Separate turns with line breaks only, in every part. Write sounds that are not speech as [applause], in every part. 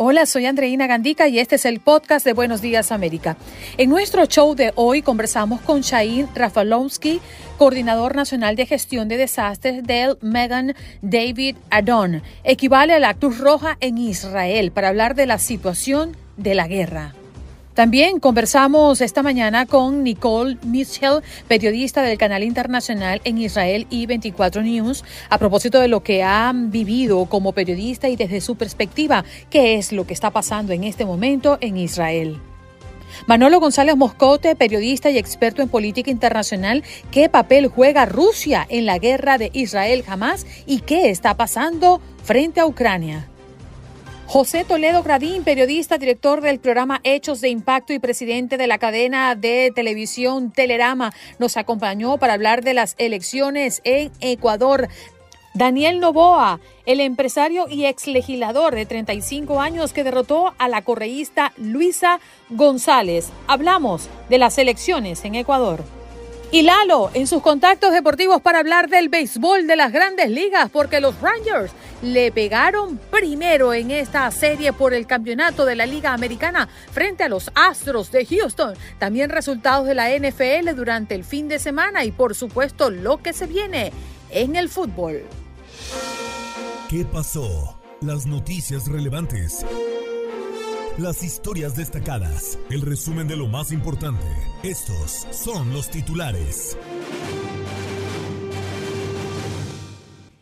Hola, soy Andreina Gandica y este es el podcast de Buenos Días América. En nuestro show de hoy conversamos con Shain Rafalowski, coordinador nacional de gestión de desastres del Megan David Adon. Equivale a la Cruz Roja en Israel para hablar de la situación de la guerra. También conversamos esta mañana con Nicole Mitchell, periodista del canal internacional en Israel y 24 News, a propósito de lo que han vivido como periodista y desde su perspectiva, qué es lo que está pasando en este momento en Israel. Manolo González Moscote, periodista y experto en política internacional, ¿qué papel juega Rusia en la guerra de Israel jamás y qué está pasando frente a Ucrania? José Toledo Gradín, periodista, director del programa Hechos de Impacto y presidente de la cadena de televisión Telerama, nos acompañó para hablar de las elecciones en Ecuador. Daniel Novoa, el empresario y ex legislador de 35 años que derrotó a la correísta Luisa González. Hablamos de las elecciones en Ecuador. Y Lalo en sus contactos deportivos para hablar del béisbol de las grandes ligas, porque los Rangers le pegaron primero en esta serie por el campeonato de la Liga Americana frente a los Astros de Houston. También resultados de la NFL durante el fin de semana y por supuesto lo que se viene en el fútbol.
¿Qué pasó? Las noticias relevantes las historias destacadas, el resumen de lo más importante. Estos son los titulares.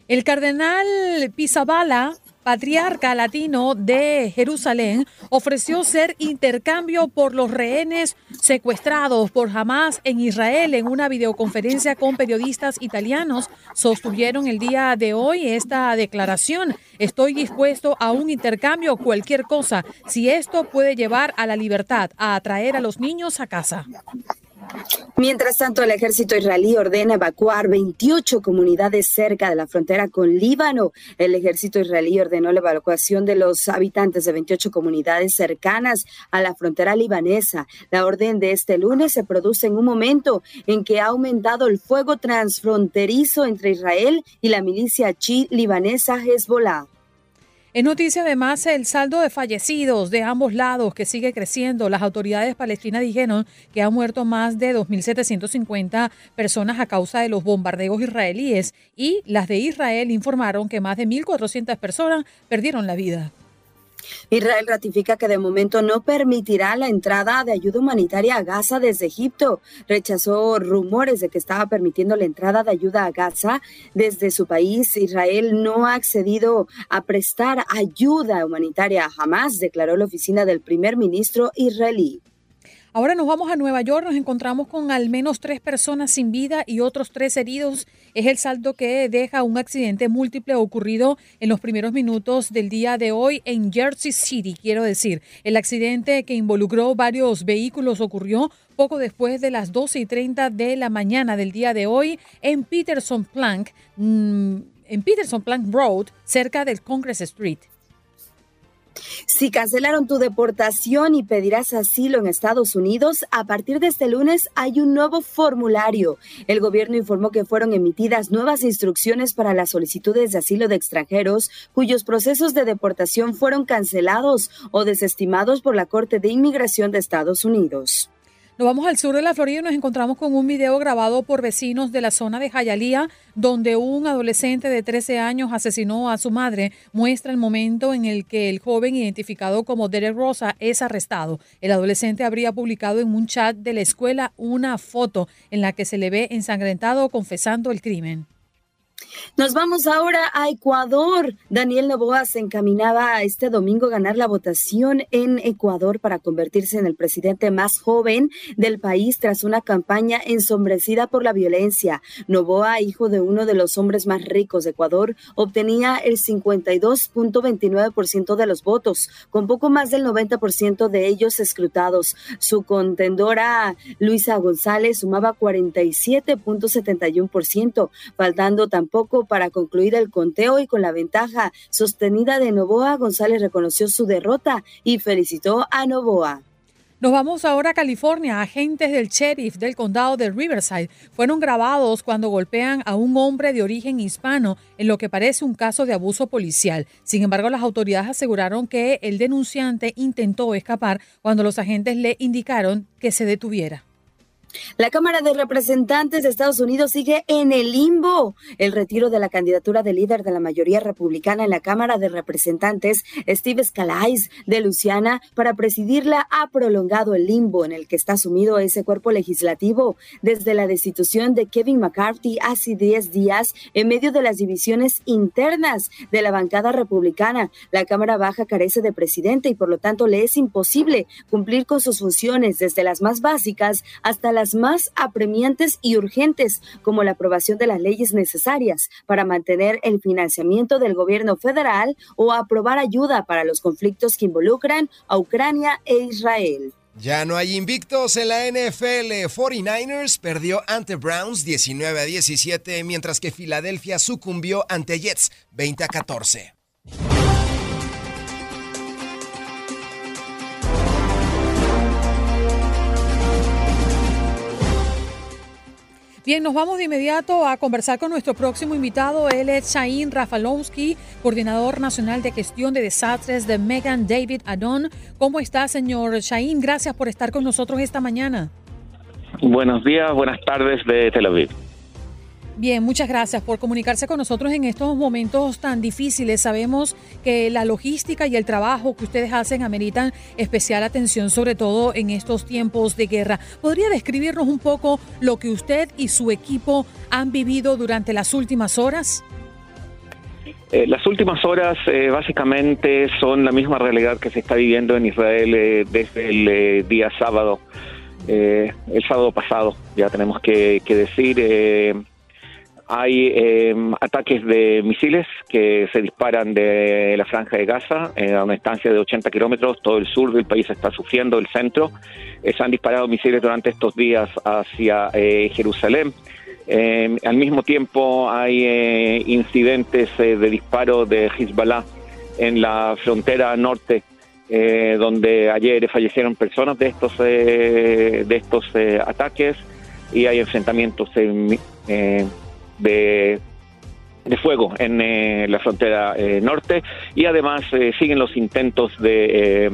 El cardenal Pisabala patriarca latino de Jerusalén, ofreció ser intercambio por los rehenes secuestrados por Hamas en Israel en una videoconferencia con periodistas italianos. Sostuvieron el día de hoy esta declaración. Estoy dispuesto a un intercambio, cualquier cosa, si esto puede llevar a la libertad, a atraer a los niños a casa.
Mientras tanto, el ejército israelí ordena evacuar 28 comunidades cerca de la frontera con Líbano. El ejército israelí ordenó la evacuación de los habitantes de 28 comunidades cercanas a la frontera libanesa. La orden de este lunes se produce en un momento en que ha aumentado el fuego transfronterizo entre Israel y la milicia chi libanesa Hezbollah.
En noticia además el saldo de fallecidos de ambos lados que sigue creciendo. Las autoridades palestinas dijeron que han muerto más de 2.750 personas a causa de los bombardeos israelíes y las de Israel informaron que más de 1.400 personas perdieron la vida.
Israel ratifica que de momento no permitirá la entrada de ayuda humanitaria a Gaza desde Egipto. Rechazó rumores de que estaba permitiendo la entrada de ayuda a Gaza desde su país. Israel no ha accedido a prestar ayuda humanitaria jamás, declaró la oficina del primer ministro israelí.
Ahora nos vamos a Nueva York, nos encontramos con al menos tres personas sin vida y otros tres heridos. Es el saldo que deja un accidente múltiple ocurrido en los primeros minutos del día de hoy en Jersey City, quiero decir. El accidente que involucró varios vehículos ocurrió poco después de las 12 y 30 de la mañana del día de hoy en Peterson Plank, mm, en Peterson Plank Road, cerca del Congress Street.
Si cancelaron tu deportación y pedirás asilo en Estados Unidos, a partir de este lunes hay un nuevo formulario. El gobierno informó que fueron emitidas nuevas instrucciones para las solicitudes de asilo de extranjeros cuyos procesos de deportación fueron cancelados o desestimados por la Corte de Inmigración de Estados Unidos.
Nos vamos al sur de la Florida y nos encontramos con un video grabado por vecinos de la zona de Jayalía, donde un adolescente de 13 años asesinó a su madre. Muestra el momento en el que el joven, identificado como Derek Rosa, es arrestado. El adolescente habría publicado en un chat de la escuela una foto en la que se le ve ensangrentado confesando el crimen.
Nos vamos ahora a Ecuador. Daniel Novoa se encaminaba este domingo a ganar la votación en Ecuador para convertirse en el presidente más joven del país tras una campaña ensombrecida por la violencia. Novoa, hijo de uno de los hombres más ricos de Ecuador, obtenía el 52.29% de los votos, con poco más del 90% de ellos escrutados. Su contendora Luisa González sumaba 47.71%, faltando también poco para concluir el conteo y con la ventaja sostenida de Novoa, González reconoció su derrota y felicitó a Novoa.
Nos vamos ahora a California. Agentes del sheriff del condado de Riverside fueron grabados cuando golpean a un hombre de origen hispano en lo que parece un caso de abuso policial. Sin embargo, las autoridades aseguraron que el denunciante intentó escapar cuando los agentes le indicaron que se detuviera.
La Cámara de Representantes de Estados Unidos sigue en el limbo. El retiro de la candidatura de líder de la mayoría republicana en la Cámara de Representantes, Steve Scalise, de Luciana, para presidirla ha prolongado el limbo en el que está sumido ese cuerpo legislativo desde la destitución de Kevin McCarthy hace 10 días en medio de las divisiones internas de la bancada republicana. La Cámara Baja carece de presidente y por lo tanto le es imposible cumplir con sus funciones desde las más básicas hasta las más apremiantes y urgentes, como la aprobación de las leyes necesarias para mantener el financiamiento del gobierno federal o aprobar ayuda para los conflictos que involucran a Ucrania e Israel.
Ya no hay invictos en la NFL. 49ers perdió ante Browns 19 a 17, mientras que Filadelfia sucumbió ante Jets 20 a 14.
Bien, nos vamos de inmediato a conversar con nuestro próximo invitado. Él es Shain Rafalowski, coordinador nacional de gestión de desastres de Megan David Adon. ¿Cómo está, señor Shain? Gracias por estar con nosotros esta mañana.
Buenos días, buenas tardes de Tel Aviv.
Bien, muchas gracias por comunicarse con nosotros en estos momentos tan difíciles. Sabemos que la logística y el trabajo que ustedes hacen ameritan especial atención, sobre todo en estos tiempos de guerra. ¿Podría describirnos un poco lo que usted y su equipo han vivido durante las últimas horas?
Eh, las últimas horas eh, básicamente son la misma realidad que se está viviendo en Israel eh, desde el día sábado, el sábado pasado, ya tenemos que, que decir hay em, ataques de misiles que se disparan de la franja de Gaza eh, a una distancia de 80 kilómetros. Todo el sur del país está sufriendo, el centro. Eh, se han disparado misiles durante estos días hacia eh, Jerusalén. Em, al mismo tiempo hay incidentes de disparo de Hezbollah en la frontera norte, donde ayer fallecieron personas de estos, de estos ataques y hay enfrentamientos en de, fuego en eh, la frontera eh, norte y además eh, siguen los intentos de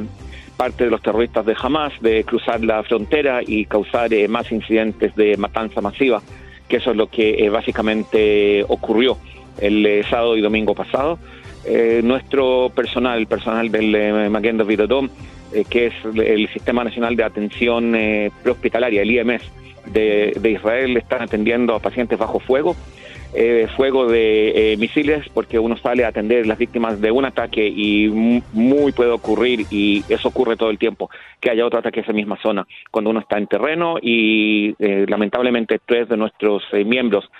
parte de los terroristas de Hamas de cruzar la frontera y causar más incidentes de matanza masiva, que eso es lo que básicamente ocurrió el sábado y domingo pasado. nuestro personal, el personal del eh, Maguen que es el Sistema Nacional de Atención Prehospitalaria, el IMS, de, Israel están atendiendo a pacientes bajo fuego, eh, fuego de eh, misiles, porque uno sale a atender las víctimas de un ataque y muy puede ocurrir, y eso ocurre todo el tiempo, que haya otro ataque en esa misma zona, cuando uno está en terreno y eh, lamentablemente tres de nuestros miembros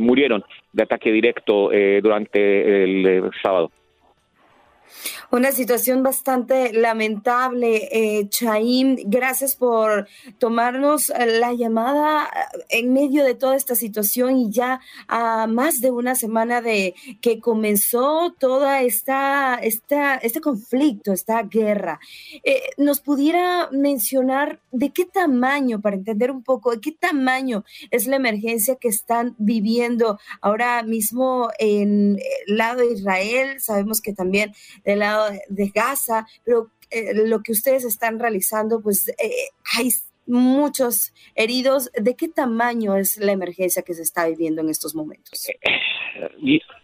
murieron de ataque directo durante el sábado.
Una situación bastante lamentable, eh, Chaim. Gracias por tomarnos la llamada eh, en medio de toda esta situación y ya a más de una semana de que comenzó toda esta, esta este conflicto, esta guerra. Eh, ¿Nos pudiera mencionar de qué tamaño, para entender un poco, de qué tamaño es la emergencia que están viviendo ahora mismo en el lado de Israel? Sabemos que también del lado de Gaza, pero eh, lo que ustedes están realizando, pues eh, hay muchos heridos. ¿De qué tamaño es la emergencia que se está viviendo en estos momentos?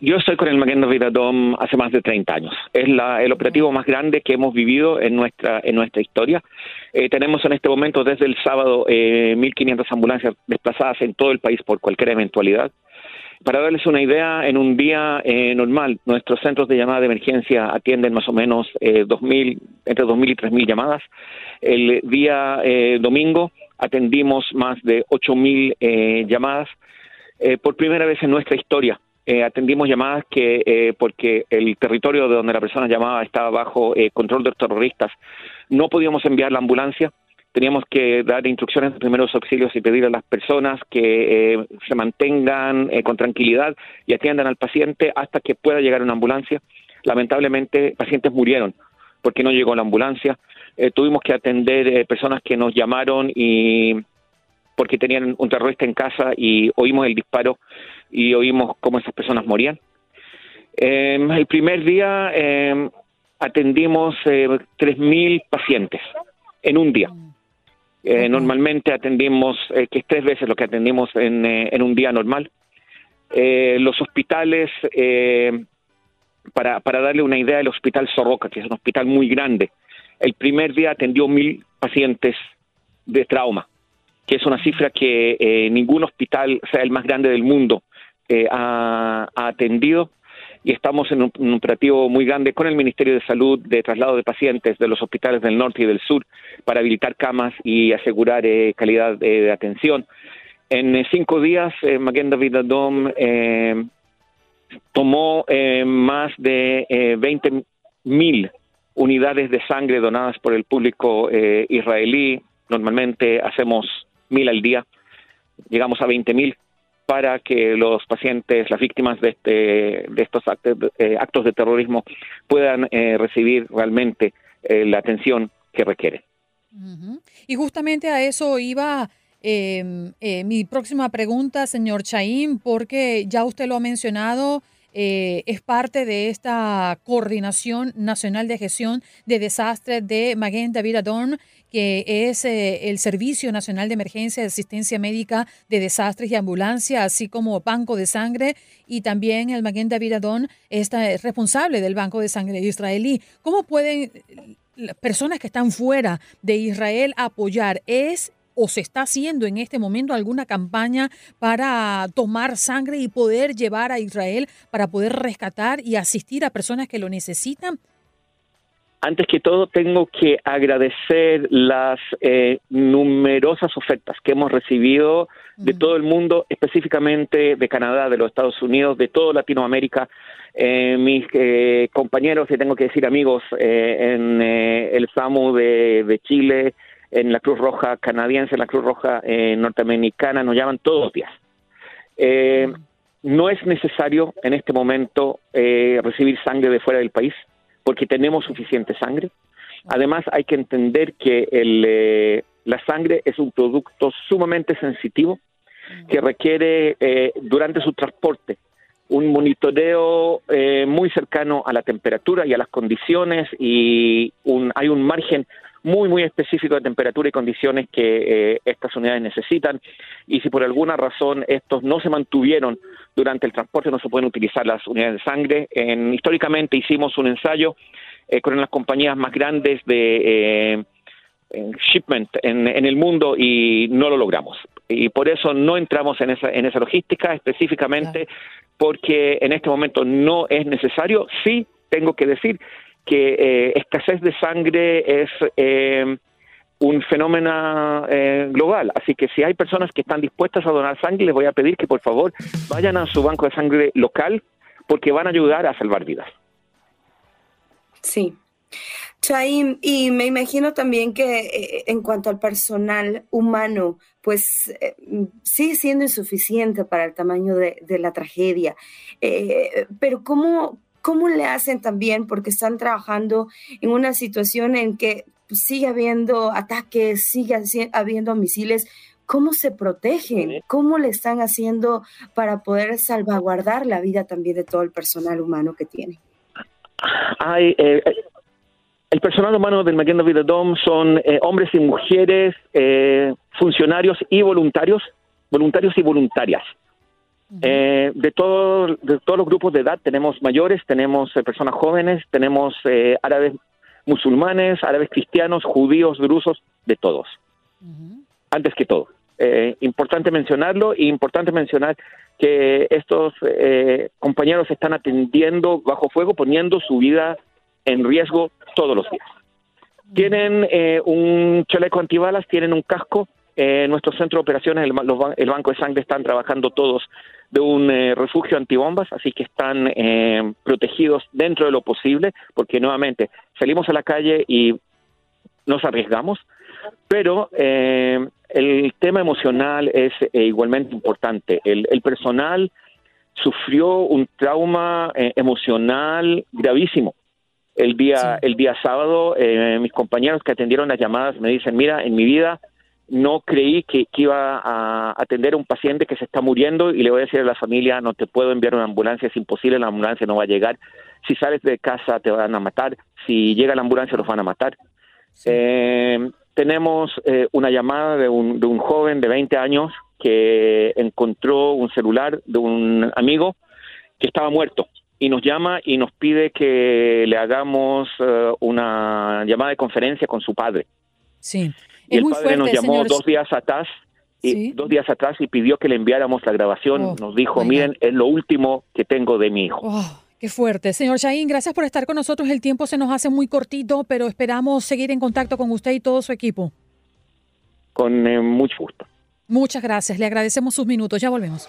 Yo estoy con el Maguendo Vida Dome hace más de 30 años. Es la, el operativo más grande que hemos vivido en nuestra, en nuestra historia. Eh, tenemos en este momento desde el sábado eh, 1.500 ambulancias desplazadas en todo el país por cualquier eventualidad. Para darles una idea, en un día eh, normal, nuestros centros de llamada de emergencia atienden más o menos eh, 2000, entre 2.000 y 3.000 llamadas. El día eh, domingo atendimos más de 8.000 eh, llamadas. Eh, por primera vez en nuestra historia atendimos llamadas que porque el territorio de donde la persona llamaba estaba bajo control de los terroristas, no podíamos enviar la ambulancia, teníamos que dar instrucciones de primeros auxilios y pedir a las personas que eh, se mantengan eh, con tranquilidad y atiendan al paciente hasta que pueda llegar una ambulancia. Lamentablemente, pacientes murieron porque no llegó la ambulancia. Eh, tuvimos que atender personas que nos llamaron y porque tenían un terrorista en casa y oímos el disparo y oímos cómo esas personas morían. Eh, el primer día eh, atendimos eh, 3.000 pacientes en un día. Eh, Normalmente atendimos, eh, que es tres veces lo que atendimos en, eh, en un día normal. Eh, los hospitales, eh, para, para darle una idea, el Hospital Sorroca, que es un hospital muy grande, el primer día atendió mil pacientes de trauma, que es una cifra que ningún hospital, sea el más grande del mundo, ha, ha atendido y estamos en un, operativo muy grande con el Ministerio de Salud de traslado de pacientes de los hospitales del norte y del sur para habilitar camas y asegurar eh, calidad de atención. En eh, cinco días, eh, Maguen David Adom eh, tomó eh, más de eh, 20 mil unidades de sangre donadas por el público israelí. Normalmente hacemos mil al día, llegamos a 20 mil para que los pacientes, las víctimas de, este, de estos actos, eh, actos de terrorismo puedan eh, recibir realmente eh, la atención que requieren.
Y justamente a eso iba eh, mi próxima pregunta, señor Chaín, porque ya usted lo ha mencionado, eh, es parte de esta Coordinación Nacional de Gestión de Desastres de Maguen David Adorn, que es eh, el Servicio Nacional de Emergencia de Asistencia Médica de Desastres y Ambulancia, así como Banco de Sangre, y también el Maguen David Adorn está, es responsable del Banco de Sangre israelí. ¿Cómo pueden eh, las personas que están fuera de Israel apoyar? ¿Es o se está haciendo en este momento alguna campaña para tomar sangre y poder llevar a Israel para poder rescatar y asistir a personas que lo necesitan?
Antes que todo, tengo que agradecer las eh, numerosas ofertas que hemos recibido de todo el mundo, específicamente de Canadá, de los Estados Unidos, de toda Latinoamérica. Eh, mis eh, compañeros, y tengo que decir amigos, eh, en el SAMU de, de Chile, en la Cruz Roja canadiense, en la Cruz Roja eh, norteamericana, nos llaman todos los días. Eh, no es necesario en este momento eh, recibir sangre de fuera del país porque tenemos suficiente sangre. Además, hay que entender que el, eh, la sangre es un producto sumamente sensitivo que requiere durante su transporte un monitoreo muy cercano a la temperatura y a las condiciones y un, hay un margen muy, muy específico de temperatura y condiciones que eh, estas unidades necesitan. Y si por alguna razón estos no se mantuvieron durante el transporte, no se pueden utilizar las unidades de sangre. En, históricamente hicimos un ensayo eh, con las compañías más grandes de eh, en shipment en, en, el mundo y no lo logramos. Y por eso no entramos en esa, en esa logística específicamente, porque en este momento no es necesario. Sí, tengo que decir que eh, escasez de sangre es eh, un fenómeno eh, global. Así que si hay personas que están dispuestas a donar sangre, les voy a pedir que por favor vayan a su banco de sangre local porque van a ayudar a salvar vidas.
Sí. Chaim, y me imagino también que eh, en cuanto al personal humano, pues eh, sigue siendo insuficiente para el tamaño de, la tragedia. Pero ¿cómo, ¿cómo le hacen también? Porque están trabajando en una situación en que sigue habiendo ataques, sigue habiendo misiles. ¿Cómo se protegen? ¿Cómo le están haciendo para poder salvaguardar la vida también de todo el personal humano que tienen?
Hay, eh, El personal humano del Magen David Dom son eh, hombres y mujeres, eh, funcionarios y voluntarios, voluntarios y voluntarias. Eh, de, todo, de todos los grupos de edad tenemos mayores, tenemos personas jóvenes, tenemos árabes musulmanes, árabes cristianos, judíos, drusos, de todos. Antes que todo. importante mencionarlo y importante mencionar que estos compañeros están atendiendo bajo fuego, poniendo su vida en riesgo todos los días. Tienen eh, un chaleco antibalas, tienen un casco. Eh, nuestro centro de operaciones, el, Banco de Sangre, están trabajando todos de un eh, refugio antibombas, así que están eh, protegidos dentro de lo posible, porque nuevamente salimos a la calle y nos arriesgamos, pero el tema emocional es igualmente importante. El, el, personal sufrió un trauma emocional gravísimo el día, el día sábado, eh, mis compañeros que atendieron las llamadas me dicen, mira, en mi vida no creí que, iba a atender a un paciente que se está muriendo y le voy a decir a la familia, no te puedo enviar una ambulancia, es imposible, la ambulancia no va a llegar. Si sales de casa te van a matar, si llega la ambulancia los van a matar. Eh, tenemos eh, una llamada de un, de un joven de 20 años que encontró un celular de un amigo que estaba muerto y nos llama y nos pide que le hagamos eh, una llamada de conferencia con su padre.
Sí.
Y el padre nos llamó dos días atrás y dos días atrás y pidió que le enviáramos la grabación. Oh, nos dijo, miren, es lo último que tengo de mi hijo.
Oh, qué fuerte. Señor Shahin, gracias por estar con nosotros. El tiempo se nos hace muy cortito, pero esperamos seguir en contacto con usted y todo su equipo.
Con eh, mucho gusto.
Muchas gracias. Le agradecemos sus minutos. Ya volvemos.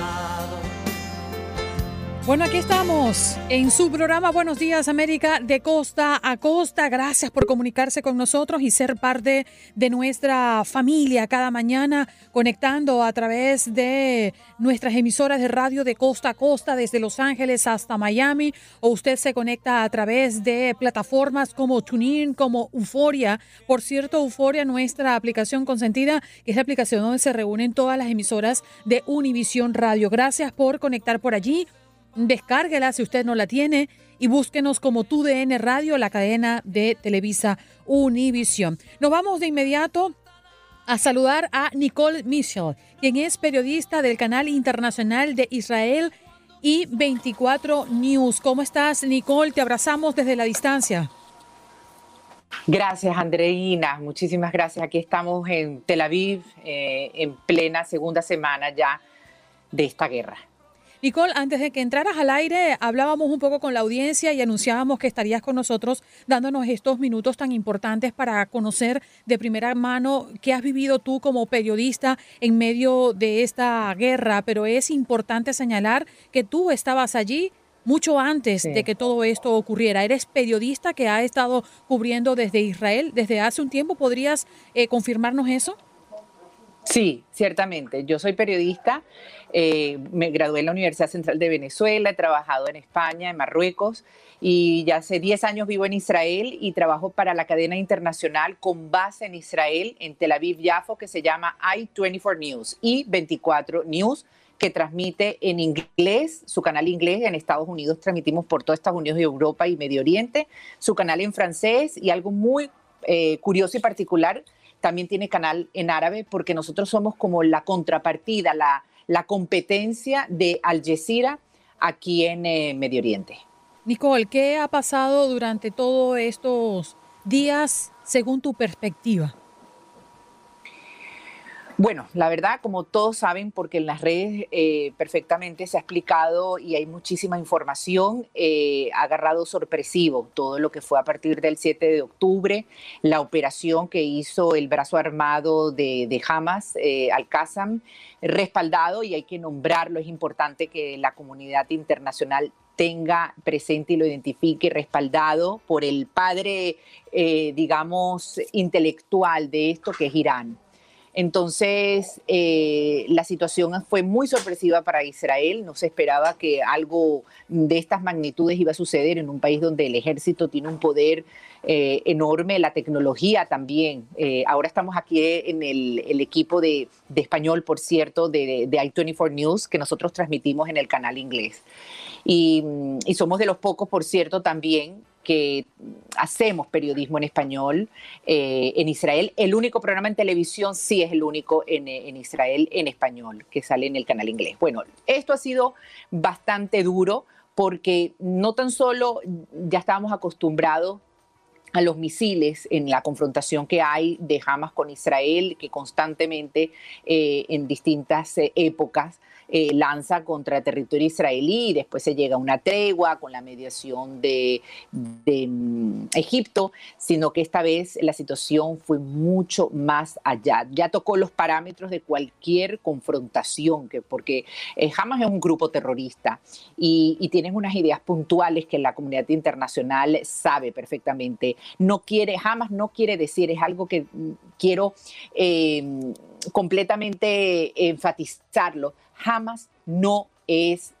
Bueno, aquí estamos en su programa Buenos Días América de costa a costa. Gracias por comunicarse con nosotros y ser parte de nuestra familia cada mañana, conectando a través de nuestras emisoras de radio de costa a costa, desde Los Ángeles hasta Miami, o usted se conecta a través de plataformas como TuneIn, como Euforia. Por cierto, Euforia, nuestra aplicación consentida, que es la aplicación donde se reúnen todas las emisoras de Univisión Radio. Gracias por conectar por allí. Descárguela si usted no la tiene y búsquenos como TUDN Radio, la cadena de Televisa Univisión. Nos vamos de inmediato a saludar a Nicole Michel, quien es periodista del canal internacional de Israel y 24 News. ¿Cómo estás, Nicole? Te abrazamos desde la distancia.
Gracias, Andreina. Muchísimas gracias. Aquí estamos en Tel Aviv, eh, en plena segunda semana ya de esta guerra.
Nicole, antes de que entraras al aire, hablábamos un poco con la audiencia y anunciábamos que estarías con nosotros dándonos estos minutos tan importantes para conocer de primera mano qué has vivido tú como periodista en medio de esta guerra. Pero es importante señalar que tú estabas allí mucho antes de que todo esto ocurriera. Eres periodista que ha estado cubriendo desde Israel desde hace un tiempo. ¿Podrías eh, confirmarnos eso?
Sí, ciertamente. Yo soy periodista, eh, me gradué en la Universidad Central de Venezuela, he trabajado en España, en Marruecos y ya hace 10 años vivo en Israel y trabajo para la cadena internacional con base en Israel, en Tel Aviv, Yafo, que se llama i24 News y 24 News que transmite en inglés, su canal inglés en Estados Unidos, transmitimos por todo Estados Unidos y Europa y Medio Oriente, su canal en francés y algo muy eh, curioso y particular también tiene canal en árabe porque nosotros somos como la contrapartida, la, competencia de Al Jazeera aquí en eh, Medio Oriente.
Nicole, ¿qué ha pasado durante todos estos días según tu perspectiva?
Bueno, la verdad, como todos saben, porque en las redes eh, perfectamente se ha explicado y hay muchísima información, eh, ha agarrado sorpresivo todo lo que fue a partir del 7 de octubre, la operación que hizo el brazo armado de, Hamas, eh, Al-Qassam, respaldado, y hay que nombrarlo, es importante que la comunidad internacional tenga presente y lo identifique respaldado por el padre, digamos, intelectual de esto que es Irán. Entonces, eh, la situación fue muy sorpresiva para Israel. No se esperaba que algo de estas magnitudes iba a suceder en un país donde el ejército tiene un poder eh, enorme, la tecnología también. Eh, ahora estamos aquí en el, equipo de, español, por cierto, de, de I-24 News, que nosotros transmitimos en el canal inglés. Y, y somos de los pocos, por cierto, también que hacemos periodismo en español eh, en Israel. El único programa en televisión sí es el único en, en, Israel en español que sale en el canal inglés. Bueno, esto ha sido bastante duro porque no tan solo ya estábamos acostumbrados a los misiles en la confrontación que hay de Hamas con Israel, que constantemente eh, en distintas eh, épocas eh, lanza contra territorio israelí y después se llega a una tregua con la mediación de, mm, Egipto, sino que esta vez la situación fue mucho más allá. Ya tocó los parámetros de cualquier confrontación, que, porque eh, Hamas es un grupo terrorista y, y tienen unas ideas puntuales que la comunidad internacional sabe perfectamente. No quiere, Hamas no quiere decir, es algo que mm, quiero eh, completamente enfatizarlo Hamas no es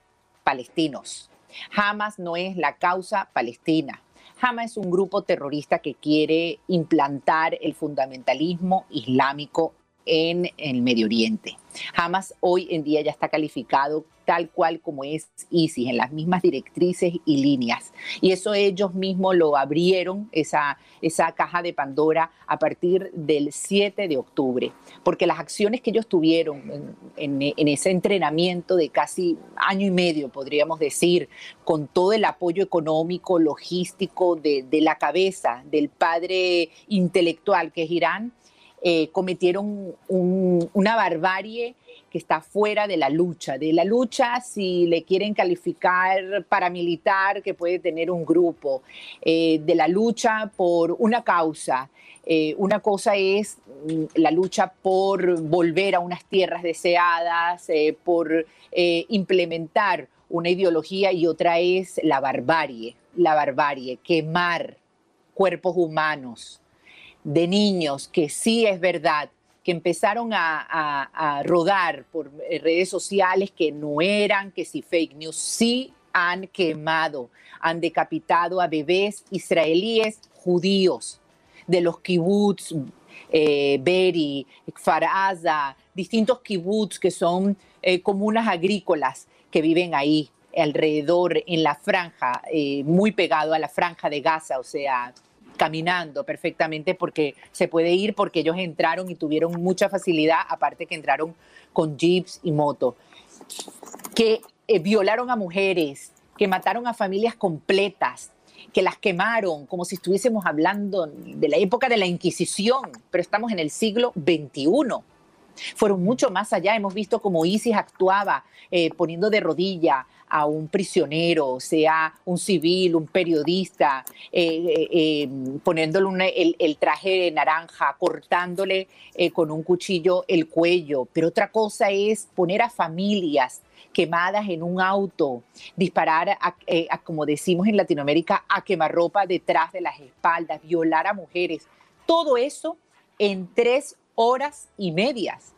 palestinos. Hamas no es la causa palestina. Hamas es un grupo terrorista que quiere implantar el fundamentalismo islámico en el Medio Oriente. Hamas hoy en día ya está calificado tal cual como es ISIS, en las mismas directrices y líneas. Y eso ellos mismos lo abrieron, esa, esa caja de Pandora, a partir del 7 de octubre, porque las acciones que ellos tuvieron en, ese entrenamiento de casi año y medio, podríamos decir, con todo el apoyo económico, logístico de, la cabeza del padre intelectual que es Irán, eh, cometieron una barbarie que está fuera de la lucha, de la lucha si le quieren calificar paramilitar que puede tener un grupo, eh, de la lucha por una causa. Eh, una cosa es mm, la lucha por volver a unas tierras deseadas, eh, por implementar una ideología y otra es la barbarie, la barbarie, quemar cuerpos humanos de niños, que sí es verdad, que empezaron a, rodar por eh, redes sociales que no eran, que si fake news, sí han quemado, han decapitado a bebés israelíes judíos de los kibbutz, eh, Beri, Faraza, distintos kibbutz que son eh, comunas agrícolas que viven ahí alrededor en la franja, muy pegado a la franja de Gaza, o sea, caminando perfectamente porque se puede ir porque ellos entraron y tuvieron mucha facilidad, aparte que entraron con jeeps y motos, que eh, violaron a mujeres, que mataron a familias completas, que las quemaron como si estuviésemos hablando de la época de la Inquisición, pero estamos en el siglo XXI. Fueron mucho más allá, hemos visto cómo ISIS actuaba eh, poniendo de rodilla a un prisionero, sea un civil, un periodista, eh, eh, eh, poniéndole el, traje naranja, cortándole con un cuchillo el cuello. Pero otra cosa es poner a familias quemadas en un auto, disparar, a, como decimos en Latinoamérica, a quemarropa detrás de las espaldas, violar a mujeres. Todo eso en tres horas y medias.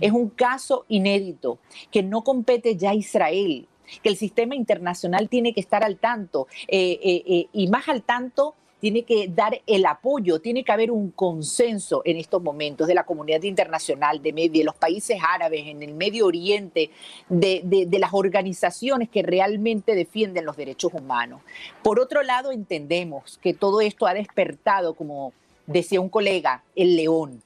Es un caso inédito que no compete ya a Israel, que el sistema internacional tiene que estar al tanto eh, eh, eh, y más al tanto tiene que dar el apoyo, tiene que haber un consenso en estos momentos de la comunidad internacional, de, de los países árabes, en el Medio Oriente, de, de, las organizaciones que realmente defienden los derechos humanos. Por otro lado, entendemos que todo esto ha despertado como decía un colega, el león.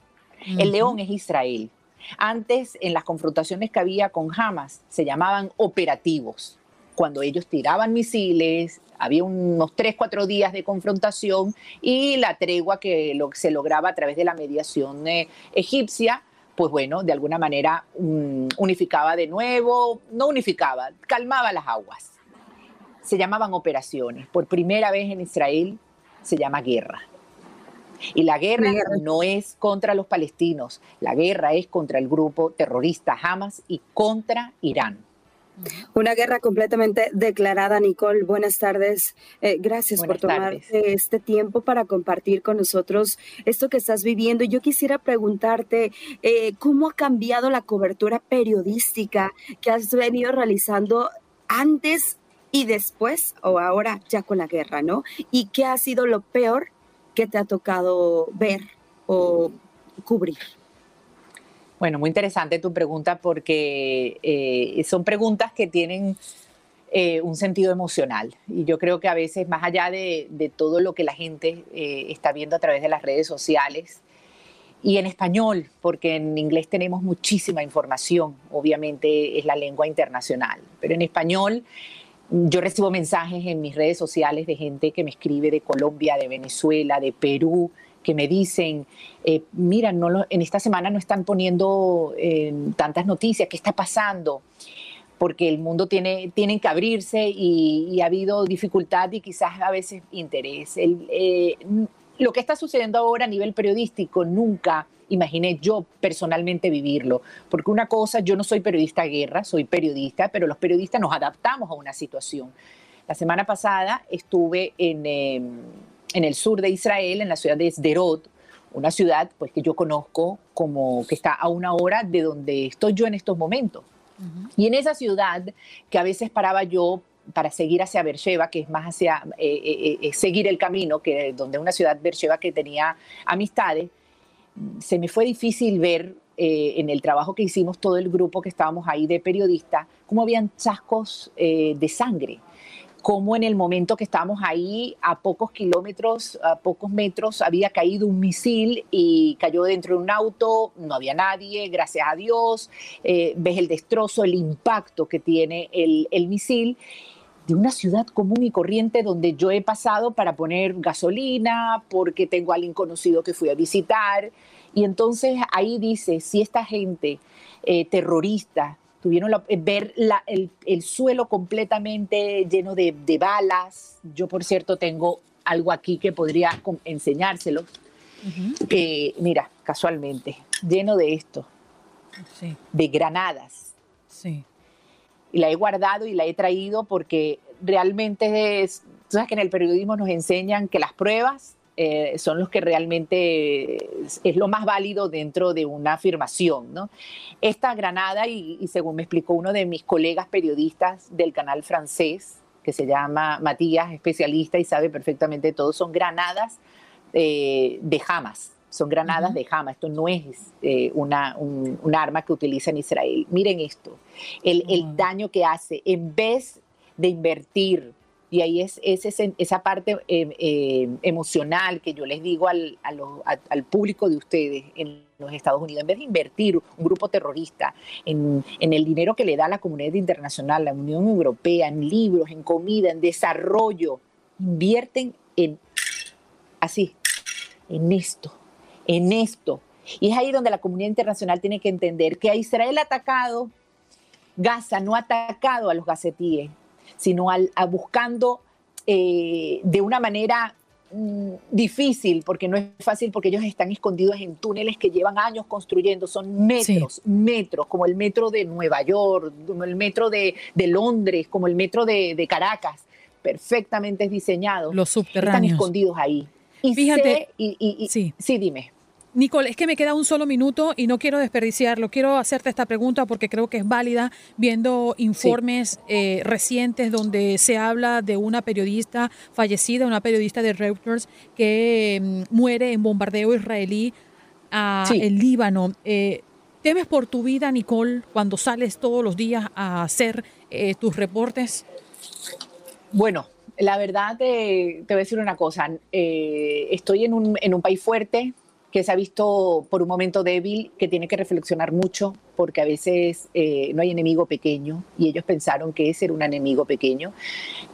El león es Israel. Antes, en las confrontaciones que había con Hamas, se llamaban operativos. Cuando ellos tiraban misiles, había unos tres, cuatro días de confrontación y la tregua que se lograba a través de la mediación eh, egipcia, pues bueno, de alguna manera mm, unificaba de nuevo, no unificaba, calmaba las aguas. Se llamaban operaciones. Por primera vez en Israel se llama guerra. Y la guerra, no es contra los palestinos, la guerra es contra el grupo terrorista Hamas y contra Irán.
Una guerra completamente declarada, Nicole. Buenas tardes. Eh, gracias por tomar este tiempo para compartir con nosotros esto que estás viviendo. Yo quisiera preguntarte eh, cómo ha cambiado la cobertura periodística que has venido realizando antes y después, o ahora ya con la guerra, ¿no? ¿Y qué ha sido lo peor que te ha tocado ver o cubrir?
Bueno, muy interesante tu pregunta porque eh, son preguntas que tienen eh, un sentido emocional. Y yo creo que a veces, más allá de, todo lo que la gente eh, está viendo a través de las redes sociales, y en español, porque en inglés tenemos muchísima información, obviamente es la lengua internacional, pero en español yo recibo mensajes en mis redes sociales de gente que me escribe de Colombia, de Venezuela, de Perú, que me dicen, eh, mira, no en esta semana no están poniendo eh, tantas noticias, ¿qué está pasando? Porque el mundo tiene, tienen que abrirse y, ha habido dificultad y quizás a veces interés. Eh, lo que está sucediendo ahora a nivel periodístico nunca imaginé yo personalmente vivirlo. Porque una cosa, yo no soy periodista de guerra, soy periodista, pero los periodistas nos adaptamos a una situación. La semana pasada estuve en, em, en el sur de Israel, en la ciudad de Sderot, una ciudad pues, que yo conozco como que está a una hora de donde estoy yo en estos momentos. Y en esa ciudad, que a veces paraba yo para seguir hacia Beersheba, que es más hacia eh, eh, eh, seguir el camino, que donde una ciudad Beersheba que tenía amistades, se me fue difícil ver eh, en el trabajo que hicimos todo el grupo que estábamos ahí de periodistas, cómo habían chascos eh, de sangre, cómo en el momento que estábamos ahí a pocos kilómetros, a pocos metros, había caído un misil y cayó dentro de un auto, no había nadie, gracias a Dios, eh, ves el destrozo, el impacto que tiene el, el misil de una ciudad común y corriente donde yo he pasado para poner gasolina, porque tengo a alguien conocido que fui a visitar. Y entonces ahí dice, si esta gente eh, terrorista tuvieron la, eh, ver el, suelo completamente lleno de, balas, yo por cierto tengo algo aquí que podría enseñárselo, que mira, casualmente, lleno de esto, de granadas. Sí y la he guardado y la he traído porque realmente es, tú sabes que en el periodismo nos enseñan que las pruebas eh, son los que realmente es, lo más válido dentro de una afirmación. ¿no? Esta granada, y, según me explicó uno de mis colegas periodistas del canal francés, que se llama Matías, especialista y sabe perfectamente todo, son granadas eh, de Hamas son granadas de Hamas, esto no es eh, una, un, arma que utiliza en Israel. Miren esto, el, daño que hace, en vez de invertir, y ahí es, esa parte em, em, emocional que yo les digo al, al, público de ustedes en los Estados Unidos, en vez de invertir un grupo terrorista en, en el dinero que le da la comunidad internacional, la Unión Europea, en libros, en comida, en desarrollo, invierten en así, en esto en esto. Y es ahí donde la comunidad internacional tiene que entender que a Israel ha atacado, Gaza no ha atacado a los gazetíes, sino al, a buscando eh, de una manera mm, difícil, porque no es fácil, porque ellos están escondidos en túneles que llevan años construyendo, son metros, metros, como el metro de Nueva York, como el metro de, Londres, como el metro de, Caracas, perfectamente diseñados.
Los subterráneos.
Están escondidos ahí. Y Fíjate, y, sí. sí, dime.
Nicole, es que me queda un solo minuto y no quiero desperdiciarlo. Quiero hacerte esta pregunta porque creo que es válida, viendo informes eh, recientes donde se habla de una periodista fallecida, una periodista de Reuters que mm, muere en bombardeo israelí a el Líbano. Eh, ¿Temes por tu vida, Nicole, cuando sales todos los días a hacer eh, tus reportes?
Bueno, La verdad, te, voy a decir una cosa. Eh, estoy en un, en un país fuerte, que se ha visto por un momento débil, que tiene que reflexionar mucho, porque a veces eh, no hay enemigo pequeño y ellos pensaron que ese era un enemigo pequeño.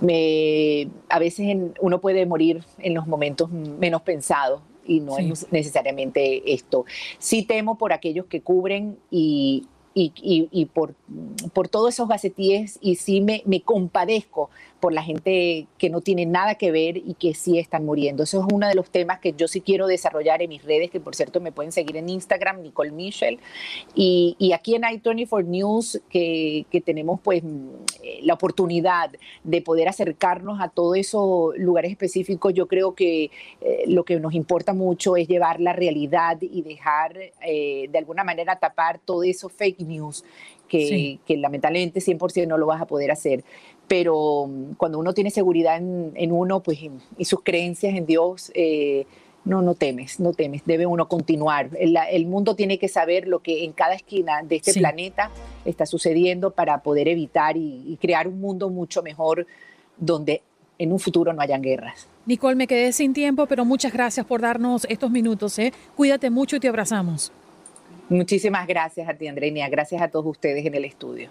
Me, a veces uno puede morir en los momentos menos pensados y no es necesariamente esto. Sí temo por aquellos que cubren y, y, y, por, por todos esos gacetíes y sí me, me compadezco por la gente que no tiene nada que ver y que sí están muriendo. Eso es uno de los temas que yo sí quiero desarrollar en mis redes, que por cierto me pueden seguir en Instagram, Nicole Michel, y, y aquí en i24 News, que, que tenemos pues la oportunidad de poder acercarnos a todos esos lugares específicos, yo creo que eh, lo que nos importa mucho es llevar la realidad y dejar eh, de alguna manera tapar todo eso fake news que, que, lamentablemente 100% no lo vas a poder hacer pero mm, cuando uno tiene seguridad en, uno pues, y sus creencias en Dios, eh, no, no temes, no temes, debe uno continuar. El, mundo tiene que saber lo que en cada esquina de este planeta está sucediendo para poder evitar y, crear un mundo mucho mejor donde en un futuro no hayan guerras.
Nicole, me quedé sin tiempo, pero muchas gracias por darnos estos minutos. ¿eh? Cuídate mucho y te abrazamos.
Muchísimas gracias a ti, Andrea, gracias a todos ustedes en el estudio.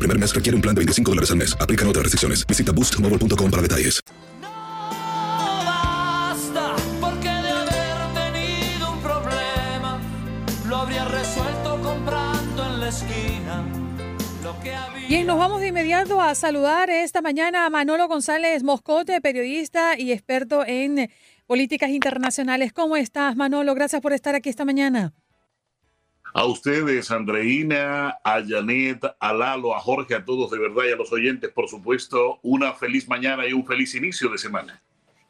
primer mes requiere un plan de 25 dólares al mes. Aplican otras restricciones. Visita boostmobile.com para detalles.
No basta porque de haber tenido un problema lo habría resuelto comprando en la esquina.
Bien, nos vamos de inmediato a saludar esta mañana a Manolo González Moscote, periodista y experto en políticas internacionales. ¿Cómo estás, Manolo? Gracias por estar aquí esta mañana.
A ustedes, Andreina, a Janet, a Lalo, a Jorge, a todos de verdad y a los oyentes, por supuesto, una feliz mañana y un feliz inicio de semana.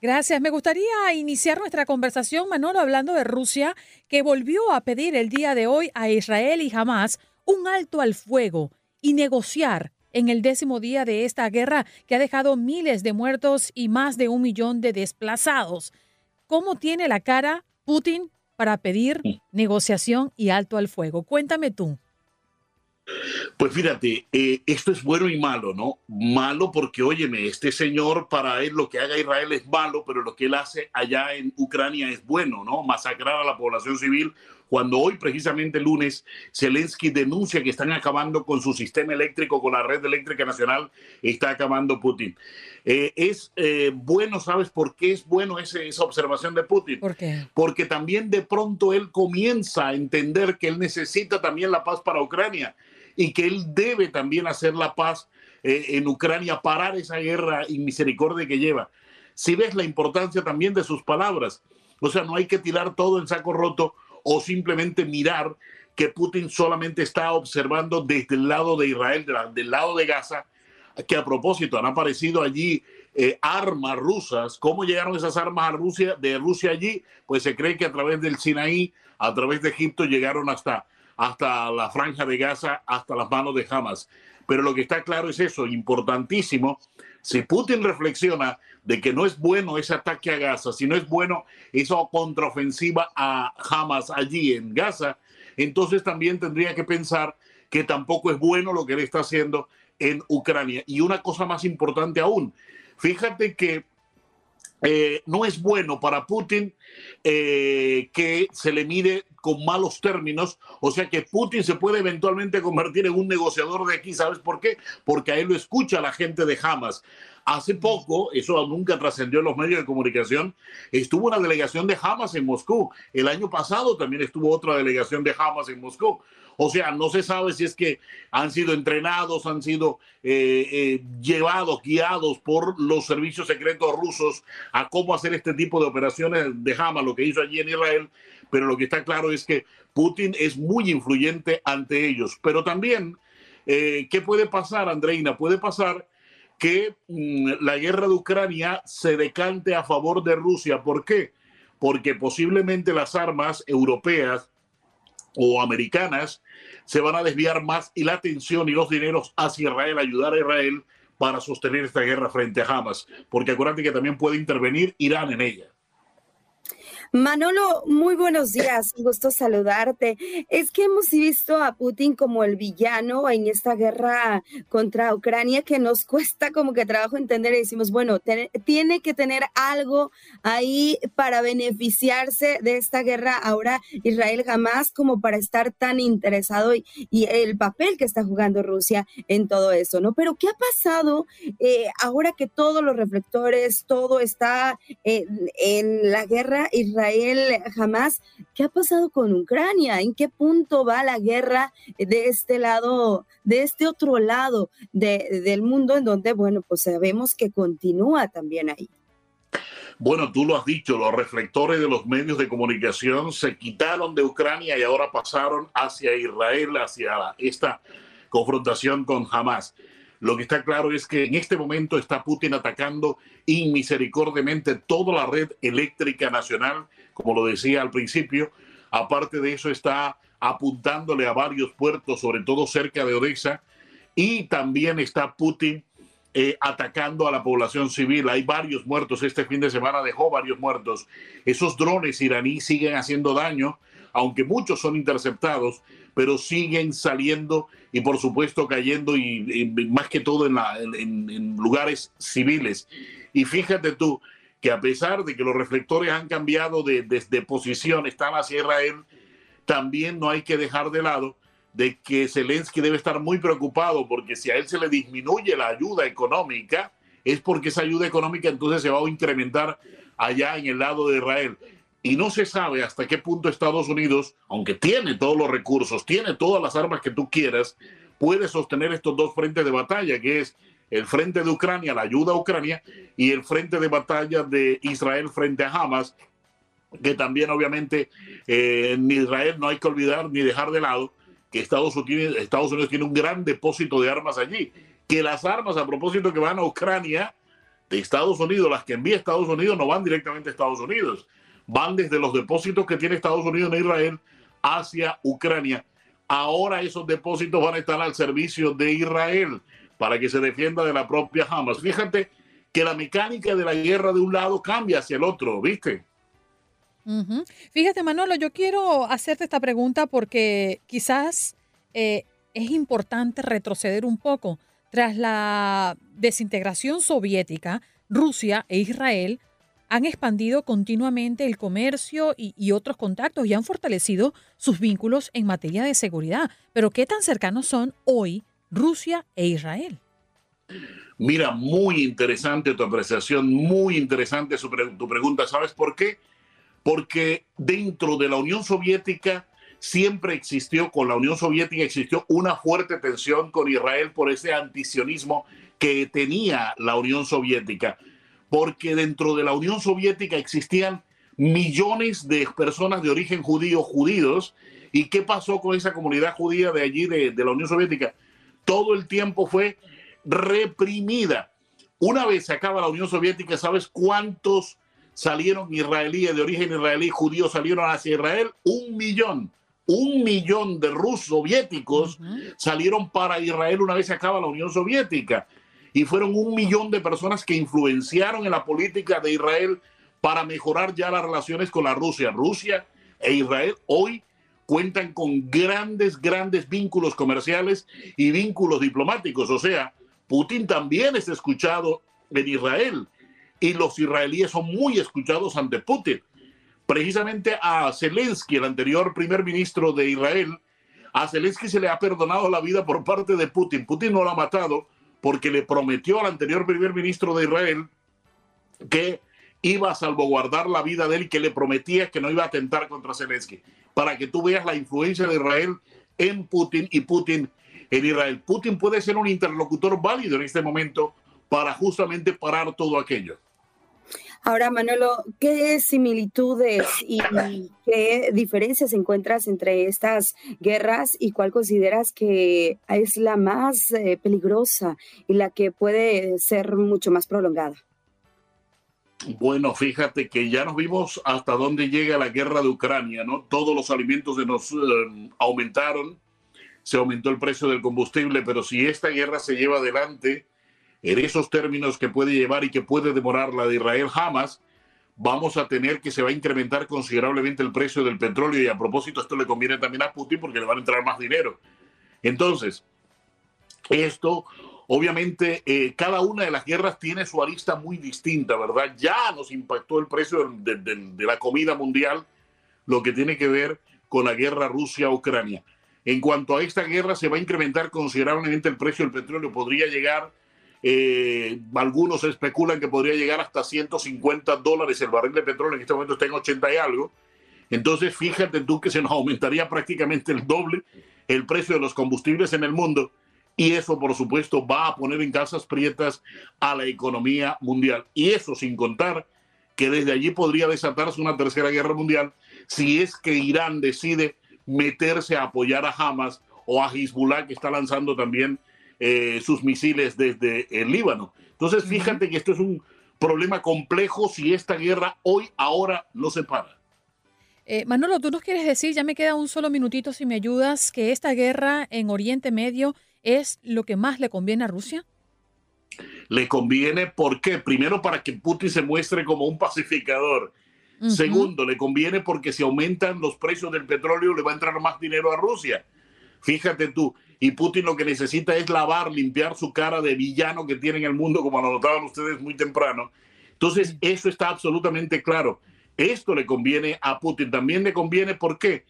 Gracias. Me gustaría iniciar nuestra conversación, Manolo, hablando de Rusia, que volvió a pedir el día de hoy a Israel y Hamas un alto al fuego y negociar en el décimo día de esta guerra que ha dejado miles de muertos y más de un millón de desplazados. ¿Cómo tiene la cara Putin para pedir negociación y alto al fuego. Cuéntame tú.
Pues fíjate, eh, esto es bueno y malo, ¿no? Malo porque, óyeme, este señor, para él lo que haga Israel es malo, pero lo que él hace allá en Ucrania es bueno, ¿no? Masacrar a la población civil, cuando hoy, precisamente lunes, Zelensky denuncia que están acabando con su sistema eléctrico, con la red eléctrica nacional, está acabando Putin. Eh, es eh, bueno, ¿sabes por qué es bueno ese, esa observación de Putin?
¿Por qué?
Porque también de pronto él comienza a entender que él necesita también la paz para Ucrania y que él debe también hacer la paz eh, en Ucrania, parar esa guerra y misericordia que lleva. Si ves la importancia también de sus palabras, o sea, no hay que tirar todo en saco roto o simplemente mirar que Putin solamente está observando desde el lado de Israel, del lado de Gaza, que a propósito han aparecido allí eh, armas rusas. ¿Cómo llegaron esas armas a Rusia, de Rusia allí? Pues se cree que a través del Sinaí, a través de Egipto, llegaron hasta, hasta la franja de Gaza, hasta las manos de Hamas. Pero lo que está claro es eso, importantísimo. Si Putin reflexiona de que no es bueno ese ataque a Gaza, si no es bueno esa contraofensiva a Hamas allí en Gaza, entonces también tendría que pensar que tampoco es bueno lo que él está haciendo en Ucrania. Y una cosa más importante aún, fíjate que eh, no es bueno para Putin eh, que se le mire con malos términos, o sea que Putin se puede eventualmente convertir en un negociador de aquí, ¿sabes por qué? Porque a él lo escucha la gente de Hamas. Hace poco, eso nunca trascendió en los medios de comunicación, estuvo una delegación de Hamas en Moscú. El año pasado también estuvo otra delegación de Hamas en Moscú. O sea, no se sabe si es que han sido entrenados, han sido eh, eh, llevados, guiados por los servicios secretos rusos a cómo hacer este tipo de operaciones de Hamas, lo que hizo allí en Israel. Pero lo que está claro es que Putin es muy influyente ante ellos. Pero también, eh, ¿qué puede pasar, Andreina? Puede pasar que mm, la guerra de Ucrania se decante a favor de Rusia. ¿Por qué? Porque posiblemente las armas europeas o americanas se van a desviar más y la atención y los dineros hacia Israel, ayudar a Israel para sostener esta guerra frente a Hamas, porque acuérdate que también puede intervenir Irán en ella.
Manolo, muy buenos días, un gusto saludarte. Es que hemos visto a Putin como el villano en esta guerra contra Ucrania que nos [laughs] cuesta como que trabajo entender y decimos, bueno, tiene que tener algo ahí para beneficiarse de esta guerra ahora Israel jamás como para estar tan interesado y, el papel que está jugando Rusia en todo eso, ¿no? Pero ¿qué ha pasado eh, ahora que todos los reflectores, todo está en la guerra Israel? Israel jamás. ¿Qué ha pasado con Ucrania? ¿En qué punto va la guerra de este lado, de este otro lado del mundo en donde, bueno, pues sabemos que continúa también ahí?
Bueno, tú lo has dicho, los reflectores de los medios de comunicación se quitaron de Ucrania y ahora pasaron hacia Israel, hacia esta confrontación con Hamas. Lo que está claro es que en este momento está Putin atacando inmisericordiamente toda la red eléctrica nacional, como lo decía al principio. Aparte de eso, está apuntándole a varios puertos, sobre todo cerca de Odessa, y también está Putin eh, atacando a la población civil. Hay varios muertos. Este fin de semana dejó varios muertos. Esos drones iraníes siguen haciendo daño, aunque muchos son interceptados, pero siguen saliendo y por supuesto cayendo y, más que todo en, lugares civiles. Y fíjate tú que a pesar de que los reflectores han cambiado de, de, posición, están hacia Israel, también no hay que dejar de lado de que Zelensky debe estar muy preocupado porque si a él se le disminuye la ayuda económica, es porque esa ayuda económica entonces se va a incrementar allá en el lado de Israel y no se sabe hasta qué punto Estados Unidos, aunque tiene todos los recursos, tiene todas las armas que tú quieras, puede sostener estos dos frentes de batalla, que es el frente de Ucrania, la ayuda a Ucrania, y el frente de batalla de Israel frente a Hamas, que también obviamente eh, en Israel no hay que olvidar ni dejar de lado que Estados Unidos, Estados Unidos tiene un gran depósito de armas allí, que las armas a propósito que van a Ucrania de Estados Unidos, las que envía Estados Unidos, no van directamente a Estados Unidos van desde los depósitos que tiene Estados Unidos en Israel hacia Ucrania. Ahora esos depósitos van a estar al servicio de Israel para que se defienda de la propia Hamas. Fíjate que la mecánica de la guerra de un lado cambia hacia el otro, ¿viste?
Fíjate, Manolo, yo quiero hacerte esta pregunta porque quizás eh, es importante retroceder un poco. Tras la desintegración soviética, Rusia e Israel han expandido continuamente el comercio y, otros contactos y han fortalecido sus vínculos en materia de seguridad. Pero ¿qué tan cercanos son hoy Rusia e Israel?
Mira, muy interesante tu apreciación, muy interesante tu pregunta. ¿Sabes por qué? Porque dentro de la Unión Soviética siempre existió, con la Unión Soviética existió una fuerte tensión con Israel por ese antisionismo que tenía la Unión Soviética porque dentro de la Unión Soviética existían millones de personas de origen judío, judíos, ¿y qué pasó con esa comunidad judía de allí, de, la Unión Soviética? Todo el tiempo fue reprimida. Una vez se acaba la Unión Soviética, ¿sabes cuántos salieron israelíes de origen israelí, judíos salieron hacia Israel? Un millón. Un millón de rusos soviéticos salieron para Israel una vez se acaba la Unión Soviética y fueron un millón de personas que influenciaron en la política de Israel para mejorar ya las relaciones con la Rusia. Rusia e Israel hoy cuentan con grandes, grandes vínculos comerciales y vínculos diplomáticos. O sea, Putin también es escuchado en Israel y los israelíes son muy escuchados ante Putin. Precisamente a Zelensky, el anterior primer ministro de Israel, a Zelensky se le ha perdonado la vida por parte de Putin. Putin no lo ha matado, porque le prometió al anterior primer ministro de Israel que iba a salvaguardar la vida de él y que le prometía que no iba a atentar contra Zelensky. Para que tú veas la influencia de Israel en Putin y Putin en Israel. Putin puede ser un interlocutor válido en este momento para justamente parar todo aquello.
Ahora, Manolo, ¿qué similitudes y qué diferencias encuentras entre estas guerras y cuál consideras que es la más eh, peligrosa y la que puede ser mucho más prolongada?
Bueno, fíjate que ya nos vimos hasta dónde llega la guerra de Ucrania, ¿no? Todos los alimentos se nos eh, aumentaron, se aumentó el precio del combustible, pero si esta guerra se lleva adelante en esos términos que puede llevar y que puede demorar la de Israel jamás, vamos a tener que se va a incrementar considerablemente el precio del petróleo y a propósito esto le conviene también a Putin porque le van a entrar más dinero. Entonces, esto Obviamente, eh, cada una de las guerras tiene su arista muy distinta, ¿verdad? Ya nos impactó el precio de, la comida mundial, lo que tiene que ver con la guerra Rusia-Ucrania. En cuanto a esta guerra, se va a incrementar considerablemente el precio del petróleo. Podría llegar, eh, algunos especulan que podría llegar hasta 150 dólares el barril de petróleo. En este momento está en 80 y algo. Entonces, fíjate tú que se nos [laughs] aumentaría prácticamente el doble el precio de los combustibles en el mundo y eso, por supuesto, va a poner en casas prietas a la economía mundial. Y eso sin contar que desde allí podría desatarse una tercera guerra mundial si es que Irán decide meterse a apoyar a Hamas o a Hezbollah, que está lanzando también eh, sus misiles desde el Líbano. Entonces, fíjate que esto es un problema complejo si esta guerra hoy, ahora, no se para.
Eh, Manolo, tú nos quieres decir, ya me queda un solo minutito si me ayudas, que esta guerra en Oriente Medio es lo que más le conviene a Rusia?
Le conviene, ¿por qué? Primero, para que Putin se muestre como un pacificador. Segundo, le conviene porque si aumentan los precios del petróleo, le va a entrar más dinero a Rusia. Fíjate tú, y Putin lo que necesita es lavar, limpiar su cara de villano que tiene en el mundo, como lo notaban ustedes muy temprano. Entonces, eso está absolutamente claro. Esto le conviene a Putin. También le conviene, ¿por qué?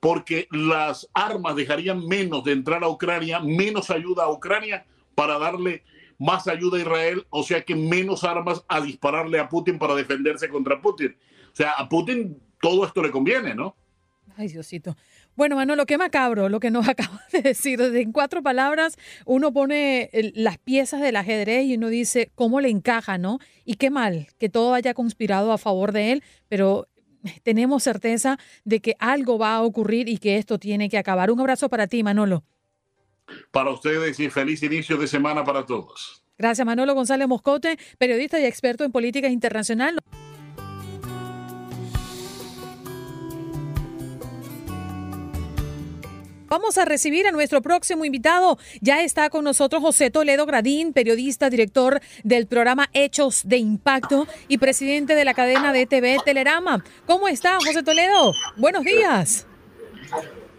porque las armas dejarían menos de entrar a Ucrania, menos ayuda a Ucrania para darle más ayuda a Israel, o sea que menos armas a dispararle a Putin para defenderse contra Putin. O sea, a Putin todo esto le conviene, ¿no?
Ay, Diosito. Bueno, Manolo, qué macabro lo que nos [laughs] acaba de decir. En cuatro palabras, uno pone las piezas del ajedrez y uno dice cómo le encaja, ¿no? Y qué mal que todo haya conspirado a favor de él, pero tenemos certeza de que algo va a ocurrir y que esto tiene que acabar. Un abrazo para ti, Manolo.
Para ustedes y feliz inicio de semana para todos.
Gracias, Manolo González Moscote, periodista y experto en política internacional. Vamos a recibir a nuestro próximo invitado. Ya está con nosotros José Toledo Gradín, periodista, director del programa Hechos de Impacto y presidente de la cadena de TV Telerama. ¿Cómo está, José Toledo? Buenos días.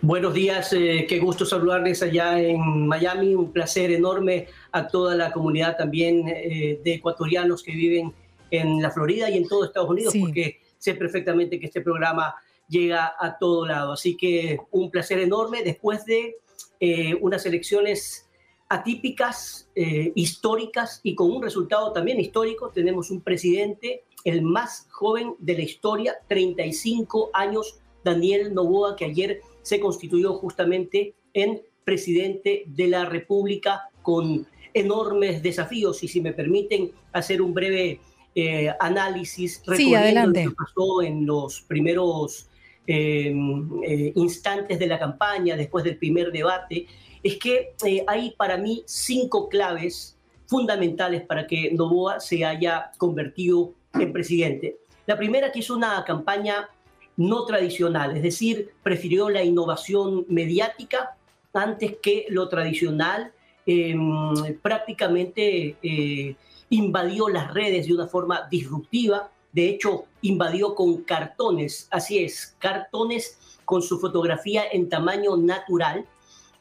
Buenos días, eh, qué gusto saludarles allá en Miami. Un placer enorme a toda la comunidad también eh, de ecuatorianos que viven en la Florida y en todo Estados Unidos, porque sé perfectamente que este programa llega a todo lado. Así que un placer enorme después de eh, unas elecciones atípicas, eh, históricas y con un resultado también histórico. Tenemos un presidente, el más joven de la historia, 35 años, Daniel Novoa, que ayer se constituyó justamente en presidente de la República con enormes desafíos. Y si me permiten hacer un breve eh, análisis,
recorriendo lo que
pasó en los primeros Em, eh, instantes de la campaña, después del primer debate, es que eh, hay para mí cinco claves fundamentales para que Novoa se haya convertido en presidente. La primera que hizo una campaña no tradicional, es decir, prefirió la innovación mediática antes que lo tradicional, em, prácticamente eh, invadió las redes de una forma disruptiva, de hecho, invadió con cartones, así es, cartones con su fotografía en tamaño natural,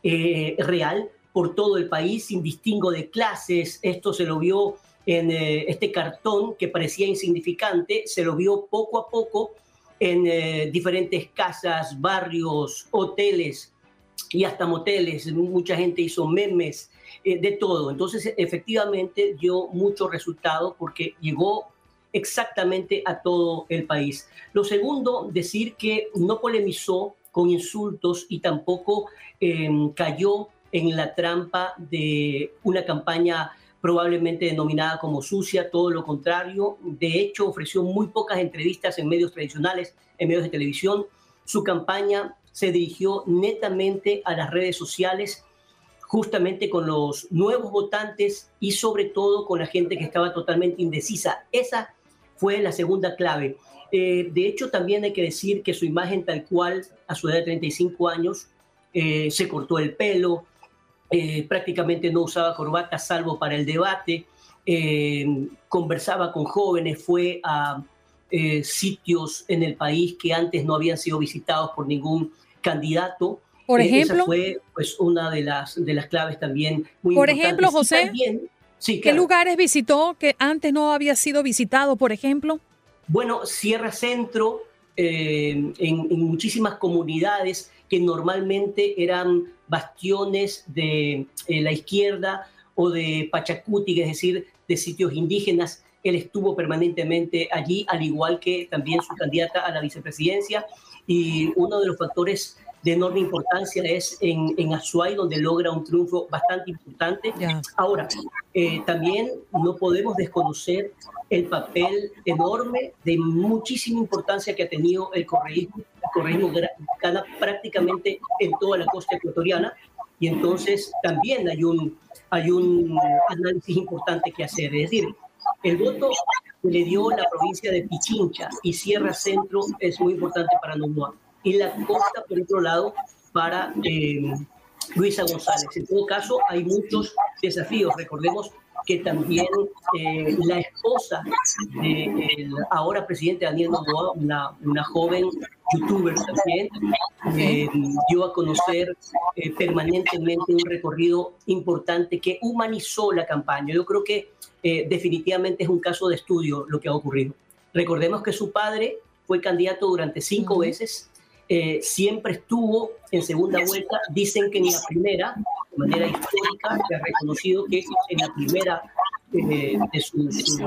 eh, real, por todo el país, sin distingo de clases. Esto se lo vio en eh, este cartón que parecía insignificante, se lo vio poco a poco en eh, diferentes casas, barrios, hoteles y hasta moteles. Mucha gente hizo memes de todo. Entonces, efectivamente, dio mucho resultado porque llegó exactamente a todo el país. Lo segundo, decir que no polemizó con insultos y tampoco em, cayó en la trampa de una campaña probablemente denominada como sucia, todo lo contrario. De hecho, ofreció muy pocas entrevistas en medios tradicionales, en medios de televisión. Su campaña se dirigió netamente a las redes sociales, justamente con los nuevos votantes y sobre todo con la gente que estaba totalmente indecisa. Esa fue la segunda clave. Eh, de hecho, también hay que decir que su imagen tal cual, a su edad de 35 años, eh, se cortó el pelo, eh, prácticamente no usaba corbata salvo para el debate, conversaba con jóvenes, fue a sitios en el país que antes no habían sido visitados por ningún candidato.
Por ejemplo. Esa
fue pues, una de las, de las claves también
muy Por ejemplo, José. ¿Qué lugares visitó que antes no había sido visitado, por ejemplo?
Bueno, Sierra Centro, eh, en, muchísimas comunidades que normalmente eran bastiones de eh, la izquierda o de Pachacuti, es decir, de sitios indígenas. Él estuvo permanentemente allí, al igual que también su candidata a la vicepresidencia. Y uno de los factores de enorme importancia es en, en Azuay, donde logra un triunfo bastante importante. Ahora, eh, también no podemos desconocer el papel enorme de muchísima importancia que ha tenido el correísmo. El correísmo gana prácticamente en toda la costa ecuatoriana y entonces también hay un, hay un análisis importante que hacer. Es decir, el voto que le dio la provincia de Pichincha y Sierra Centro es muy importante para Novoa. Y la costa, por otro lado, para eh, Luisa González. En todo caso, hay muchos desafíos. Recordemos que también eh, la esposa del ahora presidente Daniel Noboa, una, una joven youtuber también, eh, dio a conocer eh, permanentemente un recorrido importante que humanizó la campaña. Yo creo que definitivamente es un caso de estudio lo que ha ocurrido. Recordemos que su padre fue candidato durante cinco veces, siempre estuvo en segunda vuelta, dicen que en la primera de manera histórica, se ha reconocido que en la primera eh, de, sus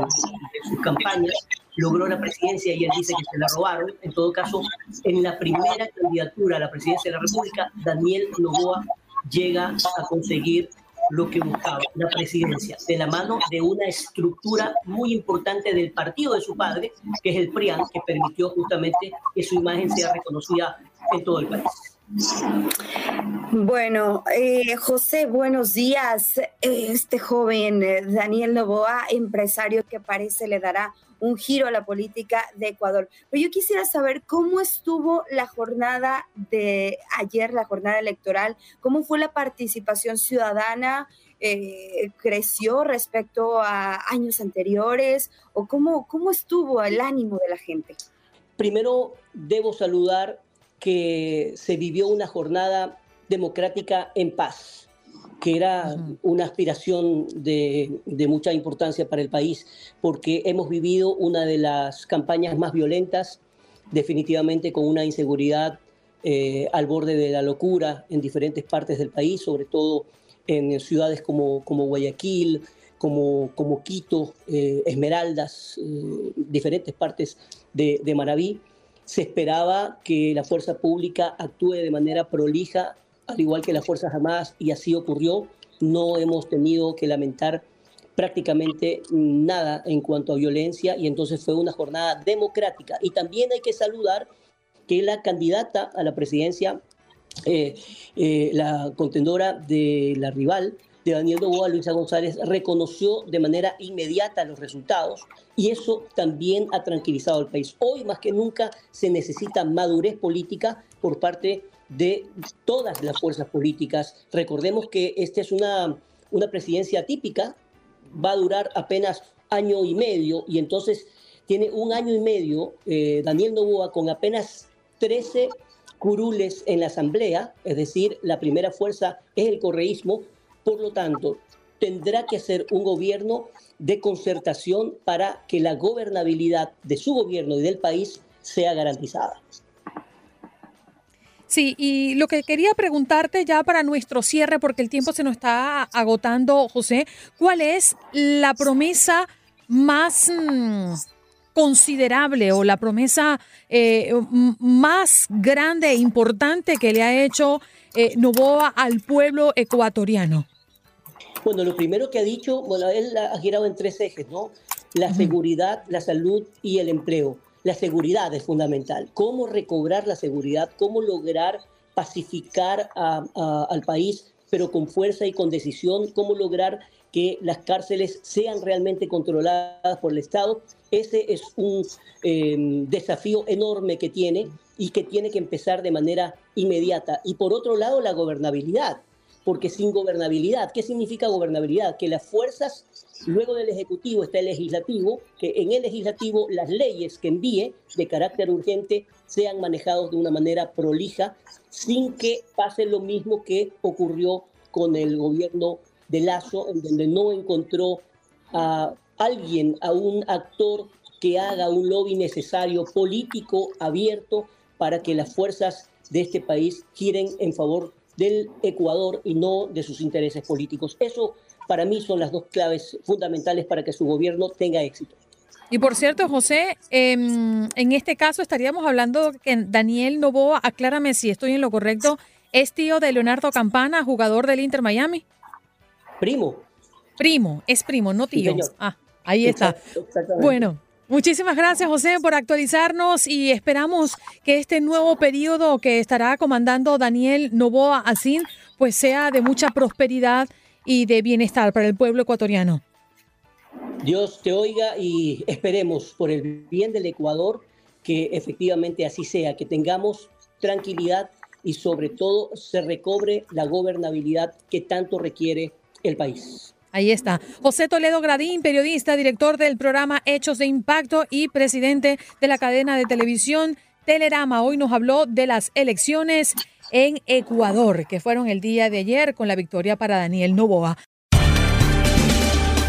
campañas logró la presidencia y él dice que se la robaron. En todo caso, en la primera candidatura a la presidencia de la República, Daniel Novoa llega a conseguir lo que buscaba, la presidencia, de la mano de una estructura muy importante del partido de su padre, que es el PRIAN, que permitió justamente que su imagen sea reconocida en todo el país.
Bueno, eh, José, buenos días. Este joven eh, Daniel Novoa, empresario que parece le dará un giro a la política de Ecuador. Pero yo quisiera saber cómo estuvo la jornada de ayer, la jornada electoral, cómo fue la participación ciudadana, eh, creció respecto a años anteriores o cómo, cómo estuvo el ánimo de la gente.
Primero, debo saludar que se vivió una jornada democrática en paz, que era una aspiración de, mucha importancia para el país, porque hemos vivido una de las campañas más violentas, definitivamente con una inseguridad eh, al borde de la locura en diferentes partes del país, sobre todo en ciudades como, como Guayaquil, como, como Quito, eh, Esmeraldas, eh, diferentes partes de, de Maraví. Se esperaba que la fuerza pública actúe de manera prolija, al igual que las Fuerzas Armadas, y así ocurrió. No hemos tenido que lamentar prácticamente nada en cuanto a violencia y entonces fue una jornada democrática. Y también hay que saludar que la candidata a la presidencia, eh, eh, la contendora de la rival, de Daniel Novoa, Luisa González, reconoció de manera inmediata los resultados y eso también ha tranquilizado al país. Hoy más que nunca se necesita madurez política por parte de todas las fuerzas políticas. Recordemos que esta es una, una presidencia típica, va a durar apenas año y medio y entonces tiene un año y medio eh, Daniel Novoa con apenas 13 curules en la asamblea, es decir, la primera fuerza es el correísmo, por lo tanto, tendrá que ser un gobierno de concertación para que la gobernabilidad de su gobierno y del país sea garantizada.
Sí, y lo que quería preguntarte ya para nuestro cierre, porque el tiempo se nos está agotando, José, ¿cuál es la promesa más mm, considerable o la promesa eh, más grande e importante que le ha hecho eh, Novoa al pueblo ecuatoriano?
Bueno, lo primero que ha dicho, bueno, él ha girado en tres ejes, ¿no? La seguridad, la salud y el empleo. La seguridad es fundamental. ¿Cómo recobrar la seguridad? ¿Cómo lograr pacificar al país, pero con fuerza y con decisión? ¿Cómo lograr que las cárceles sean realmente controladas por el Estado? Ese es un em, desafío enorme que tiene y que tiene que empezar de manera inmediata. Y por otro lado, la gobernabilidad porque sin gobernabilidad, ¿qué significa gobernabilidad? Que las fuerzas, luego del Ejecutivo está el Legislativo, que en el Legislativo las leyes que envíe de carácter urgente sean manejadas de una manera prolija, sin que pase lo mismo que ocurrió con el gobierno de Lazo, en donde no encontró a alguien, a un actor que haga un lobby necesario político abierto para que las fuerzas de este país giren en favor del Ecuador y no de sus intereses políticos. Eso para mí son las dos claves fundamentales para que su gobierno tenga éxito.
Y por cierto, José, em, en este caso estaríamos hablando que Daniel Novoa, aclárame si estoy en lo correcto, es tío de Leonardo Campana, jugador del Inter Miami.
Primo.
Primo, es primo, no tío. ah, ahí está. Bueno, Muchísimas gracias, José, por actualizarnos y esperamos que este nuevo periodo que estará comandando Daniel Novoa Asín pues sea de mucha prosperidad y de bienestar para el pueblo ecuatoriano.
Dios te oiga y esperemos por el bien del Ecuador que efectivamente así sea, que tengamos tranquilidad y sobre todo se recobre la gobernabilidad que tanto requiere el país.
Ahí está. José Toledo Gradín, periodista, director del programa Hechos de Impacto y presidente de la cadena de televisión Telerama. Hoy nos habló de las elecciones en Ecuador, que fueron el día de ayer con la victoria para Daniel Novoa.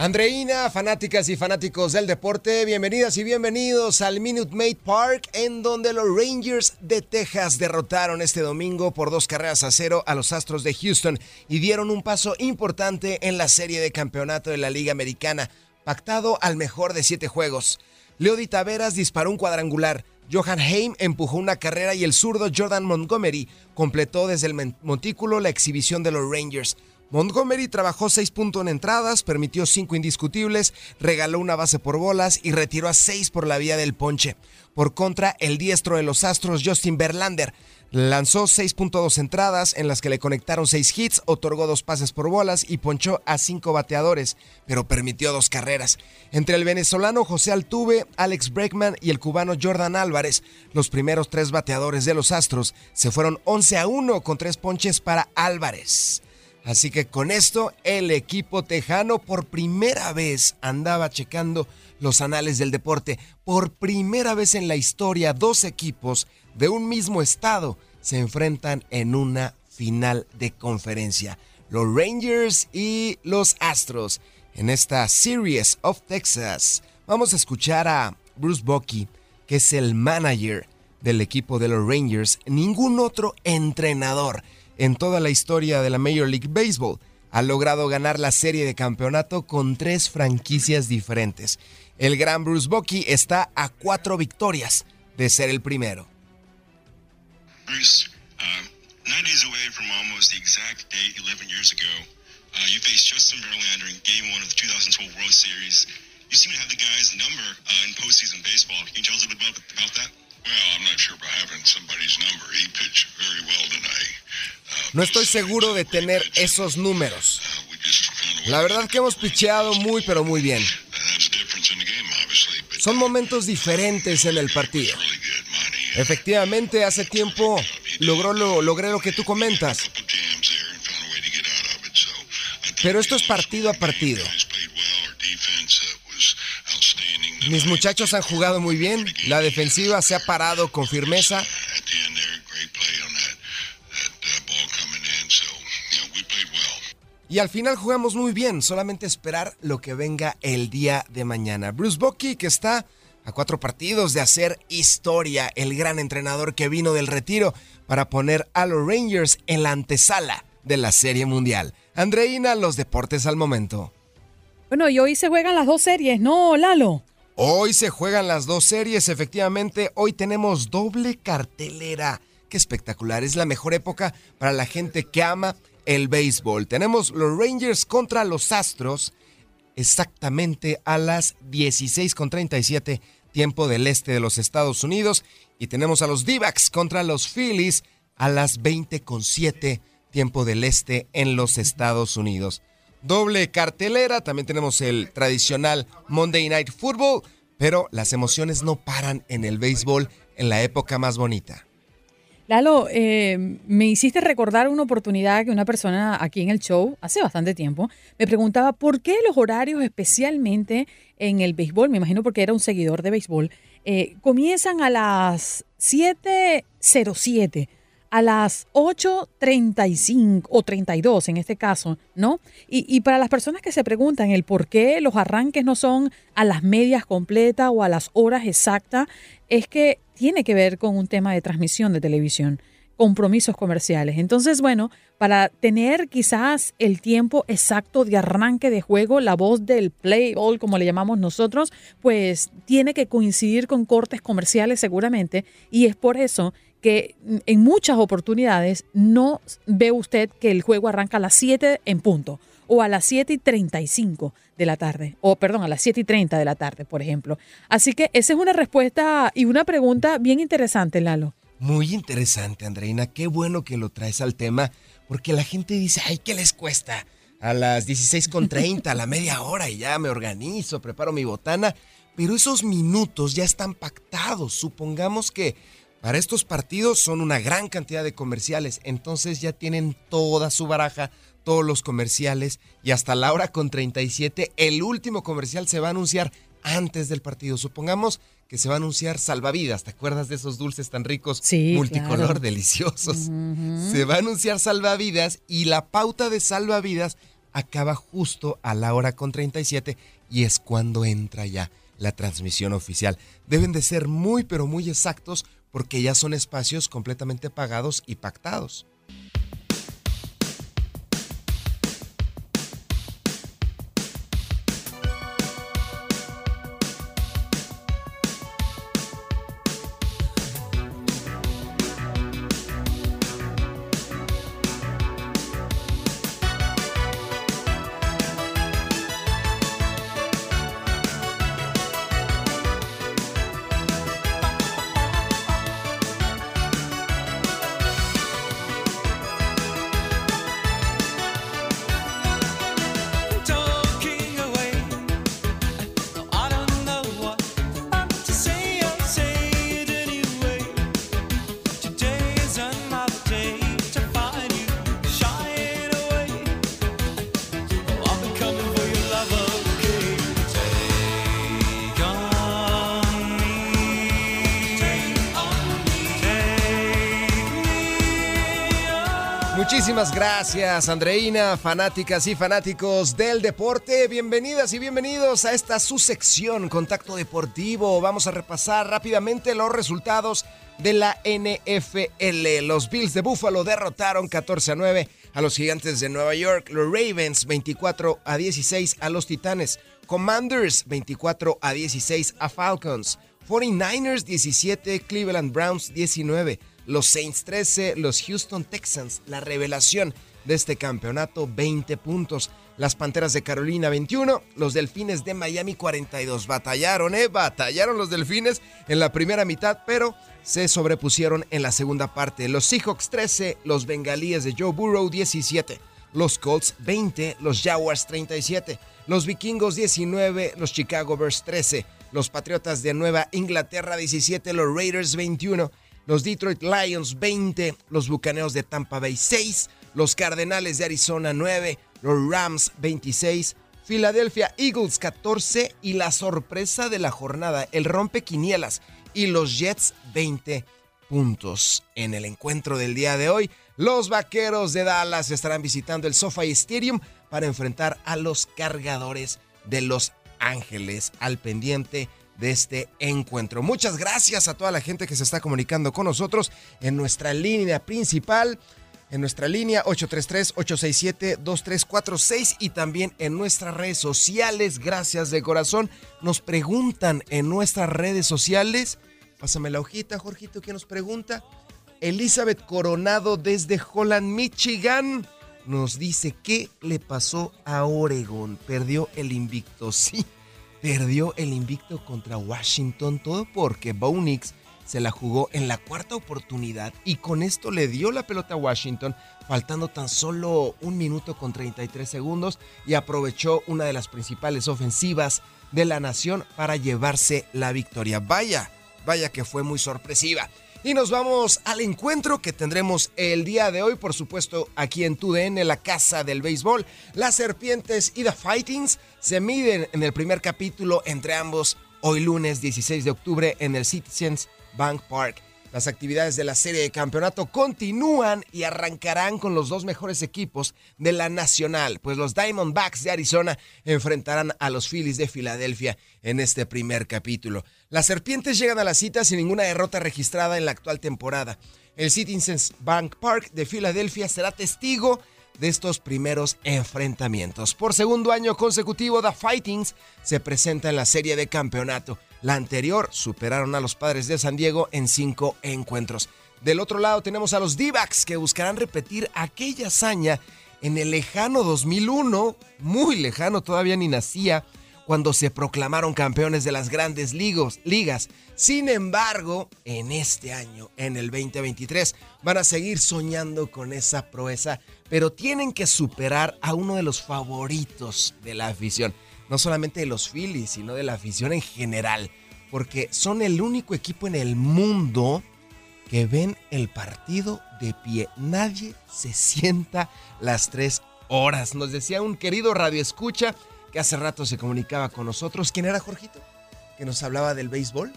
Andreina, fanáticas y fanáticos del deporte, bienvenidas y bienvenidos al Minute Maid Park, en donde los Rangers de Texas derrotaron este domingo por dos carreras a cero a los Astros de Houston y dieron un paso importante en la serie de campeonato de la Liga Americana, pactado al mejor de siete juegos. Leody Taveras disparó un cuadrangular, Johan Heim empujó una carrera y el zurdo Jordan Montgomery completó desde el montículo la exhibición de los Rangers. Montgomery trabajó seis puntos en entradas, permitió cinco indiscutibles, regaló una base por bolas y retiró a seis por la vía del ponche. Por contra, el diestro de los Astros, Justin Verlander, lanzó 6.2 entradas en las que le conectaron seis hits, otorgó dos pases por bolas y ponchó a cinco bateadores, pero permitió dos carreras. Entre el venezolano José Altuve, Alex Breckman y el cubano Jordan Álvarez, los primeros tres bateadores de los Astros se fueron 11 a 1 con tres ponches para Álvarez. Así que con esto el equipo tejano por primera vez andaba checando los anales del deporte. Por primera vez en la historia dos equipos de un mismo estado se enfrentan en una final de conferencia. Los Rangers y los Astros en esta Series of Texas. Vamos a escuchar a Bruce Bucky, que es el manager del equipo de los Rangers. Ningún otro entrenador en toda la historia de la Major League Baseball. Ha logrado ganar la serie de campeonato con tres franquicias diferentes. El gran Bruce Bucky está a cuatro victorias de ser el primero.
Bruce, uh, nine days away from almost the exact date 11 years ago, uh, you faced Justin Verlander in Game One of the 2012 World Series. You seem to have the guy's number uh, in postseason baseball. Can you tell us a little bit about, about that? Well, I'm not sure about having somebody's number. He pitched very well tonight.
No estoy seguro de tener esos números. La verdad que hemos picheado muy pero muy bien. Son momentos diferentes en el partido. Efectivamente, hace tiempo logró lo, logré lo que tú comentas. Pero esto es partido a partido. Mis muchachos han jugado muy bien. La defensiva se ha parado con firmeza.
At the end there, great play on that, that uh, ball coming in. So, you know, we played well.
Y al final jugamos muy bien. Solamente esperar lo que venga el día de mañana. Bruce Bucky, que está a cuatro partidos de hacer historia, el gran entrenador que vino del retiro para poner a los Rangers en la antesala de la Serie Mundial. Andreina, los deportes al momento.
Bueno, y hoy se juegan las dos series, ¿no, Lalo?
Hoy se juegan las dos series, efectivamente. Hoy tenemos doble cartelera. Qué espectacular. Es la mejor época para la gente que ama el béisbol. Tenemos los Rangers contra los Astros exactamente a las 16.37 tiempo del este de los Estados Unidos. Y tenemos a los d contra los Phillies a las 20.07 tiempo del este en los Estados Unidos. Doble cartelera, también tenemos el tradicional Monday Night Football, pero las emociones no paran en el béisbol en la época más bonita.
Lalo, eh, me hiciste recordar una oportunidad que una persona aquí en el show, hace bastante tiempo, me preguntaba por qué los horarios, especialmente en el béisbol, me imagino porque era un seguidor de béisbol, eh, comienzan a las 7.07 a las 8.35 o 32 en este caso, ¿no? Y, para las personas que se preguntan el por qué los arranques no son a las medias completas o a las horas exactas, es que tiene que ver con un tema de transmisión de televisión, compromisos comerciales. Entonces, bueno, para tener quizás el tiempo exacto de arranque de juego, la voz del play all, como le llamamos nosotros, pues tiene que coincidir con cortes comerciales seguramente, y es por eso que en muchas oportunidades no ve usted que el juego arranca a las 7 en punto o a las 7 y 35 de la tarde, o perdón, a las 7 y 30 de la tarde, por ejemplo. Así que esa es una respuesta y una pregunta bien interesante, Lalo.
Muy interesante, Andreina. Qué bueno que lo traes al tema, porque la gente dice, ay, ¿qué les cuesta? A las 16.30, a la media hora, y ya me organizo, preparo mi botana. Pero esos minutos ya están pactados. Supongamos que para estos partidos son una gran cantidad de comerciales, entonces ya tienen toda su baraja, todos los comerciales y hasta la hora con 37 el último comercial se va a anunciar antes del partido. Supongamos que se va a anunciar salvavidas, ¿te acuerdas de esos dulces tan ricos,
sí,
multicolor,
claro.
deliciosos? Uh -huh. Se va a anunciar salvavidas y la pauta de salvavidas acaba justo a la hora con 37 y es cuando entra ya la transmisión oficial. Deben de ser muy pero muy exactos porque ya son espacios completamente pagados y pactados. Gracias, Andreina, fanáticas y fanáticos del deporte. Bienvenidas y bienvenidos a esta su sección Contacto Deportivo. Vamos a repasar rápidamente los resultados de la NFL. Los Bills de Buffalo derrotaron 14 a 9 a los Gigantes de Nueva York. Los Ravens 24 a 16 a los Titanes. Commanders 24 a 16 a Falcons. 49ers 17, Cleveland Browns 19 los Saints 13, los Houston Texans, la revelación de este campeonato, 20 puntos. Las Panteras de Carolina 21, los Delfines de Miami 42. Batallaron, ¿eh? Batallaron los Delfines en la primera mitad, pero se sobrepusieron en la segunda parte. Los Seahawks 13, los Bengalíes de Joe Burrow 17, los Colts 20, los Jaguars 37, los Vikingos 19, los Chicago Bears 13, los Patriotas de Nueva Inglaterra 17, los Raiders 21 los Detroit Lions 20, los Bucaneos de Tampa Bay 6, los Cardenales de Arizona 9, los Rams 26, Philadelphia Eagles 14 y la sorpresa de la jornada, el rompequinielas y los Jets 20 puntos. En el encuentro del día de hoy, los Vaqueros de Dallas estarán visitando el SoFi Stadium para enfrentar a los cargadores de Los Ángeles al pendiente de este encuentro. Muchas gracias a toda la gente que se está comunicando con nosotros en nuestra línea principal, en nuestra línea 833-867-2346 y también en nuestras redes sociales. Gracias de corazón. Nos preguntan en nuestras redes sociales. Pásame la hojita, Jorgito, ¿quién nos pregunta? Elizabeth Coronado desde Holland, Michigan. Nos dice qué le pasó a Oregon. Perdió el invicto. [laughs] Sí, perdió el invicto contra Washington, todo porque Bo Nix se la jugó en la cuarta oportunidad y con esto le dio la pelota a Washington, faltando tan solo un minuto con 33 segundos y aprovechó una de las principales ofensivas de la nación para llevarse la victoria. Vaya, vaya que fue muy sorpresiva. Y nos vamos al encuentro que tendremos el día de hoy, por supuesto, aquí en TUDN, la casa del béisbol. Las serpientes y The Fightings se miden en el primer capítulo entre ambos hoy lunes 16 de octubre en el Citizens Bank Park. Las actividades de la serie de campeonato continúan y arrancarán con los dos mejores equipos de la nacional, pues los Diamondbacks de Arizona enfrentarán a los Phillies de Filadelfia en este primer capítulo. Las serpientes llegan a la cita sin ninguna derrota registrada en la actual temporada. El Citizens Bank Park de Filadelfia será testigo de estos primeros enfrentamientos. Por segundo año consecutivo, The Fightings se presenta en la serie de campeonato. La anterior superaron a los padres de San Diego en cinco encuentros. Del otro lado tenemos a los d que buscarán repetir aquella hazaña en el lejano 2001, muy lejano, todavía ni nacía, cuando se proclamaron campeones de las grandes ligas. Sin embargo, en este año, en el 2023, van a seguir soñando con esa proeza, pero tienen que superar a uno de los favoritos de la afición no solamente de los Phillies, sino de la afición en general, porque son el único equipo en el mundo que ven el partido de pie. Nadie se sienta las tres horas. Nos decía un querido radio escucha que hace rato se comunicaba con nosotros. ¿Quién era Jorgito? Que nos hablaba del béisbol.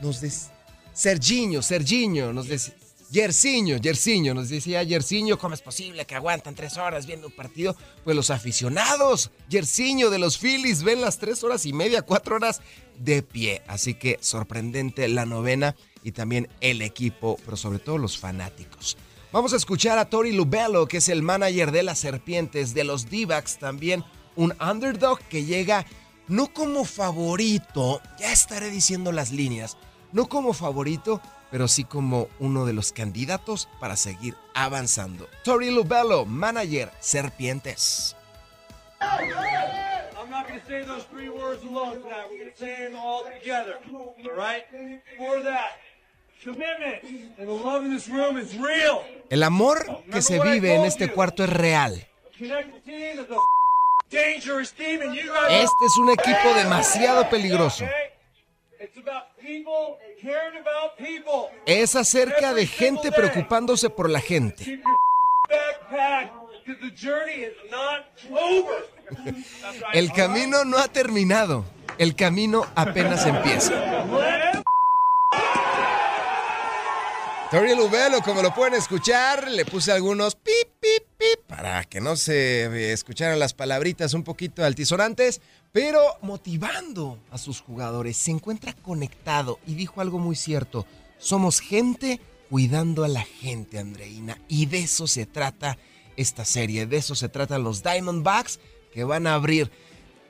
Nos decía... Sergiño, Sergiño, nos decía... Yersiño, Yersiño, nos decía Yersiño, ¿cómo es posible que aguantan tres horas viendo un partido? Pues los aficionados, Yersiño de los Phillies, ven las tres horas y media, cuatro horas de pie. Así que sorprendente la novena y también el equipo, pero sobre todo los fanáticos. Vamos a escuchar a Tori Lubello, que es el manager de las Serpientes, de los d también un underdog que llega no como favorito, ya estaré diciendo las líneas, no como favorito, pero sí como uno de los candidatos para seguir avanzando. Tori Lubello, manager Serpientes. I'm not going to say those three words alone tonight. We're going to say them all together. All right? For that, commitment and the love in this room is real. El amor que se vive en este cuarto es real. Este es un equipo demasiado peligroso. Es acerca de gente preocupándose por la gente. El camino no ha terminado. El camino apenas empieza. Tori Lubelo, como lo pueden escuchar, le puse algunos pip, pip, pip para que no se escucharan las palabritas un poquito altisonantes pero motivando a sus jugadores. Se encuentra conectado y dijo algo muy cierto. Somos gente cuidando a la gente, Andreina. Y de eso se trata esta serie. De eso se tratan los Diamondbacks que van a abrir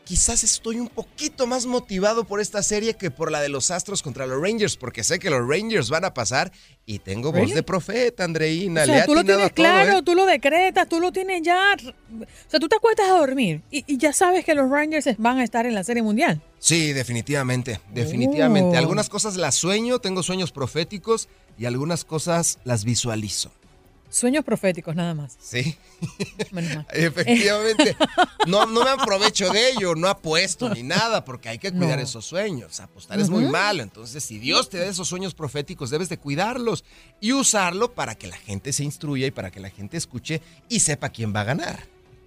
quizás estoy un poquito más motivado por esta serie que por la de los Astros contra los Rangers, porque sé que los Rangers van a pasar y tengo voz de profeta, Andreina.
O sea, tú lo tienes claro, ¿eh? tú lo decretas, tú lo tienes ya. O sea, tú te acuestas a dormir y, ya sabes que los Rangers van a estar en la serie mundial.
Sí, definitivamente, definitivamente. Oh. Algunas cosas las sueño, tengo sueños proféticos y algunas cosas las visualizo.
Sueños proféticos nada más.
Sí. [laughs] Efectivamente. No, no me aprovecho de ello, no apuesto ni nada, porque hay que cuidar esos sueños. Apostar es muy malo. Entonces, si Dios te da esos sueños proféticos, debes de cuidarlos y usarlo para que la gente se instruya y para que la gente escuche y sepa quién va a ganar.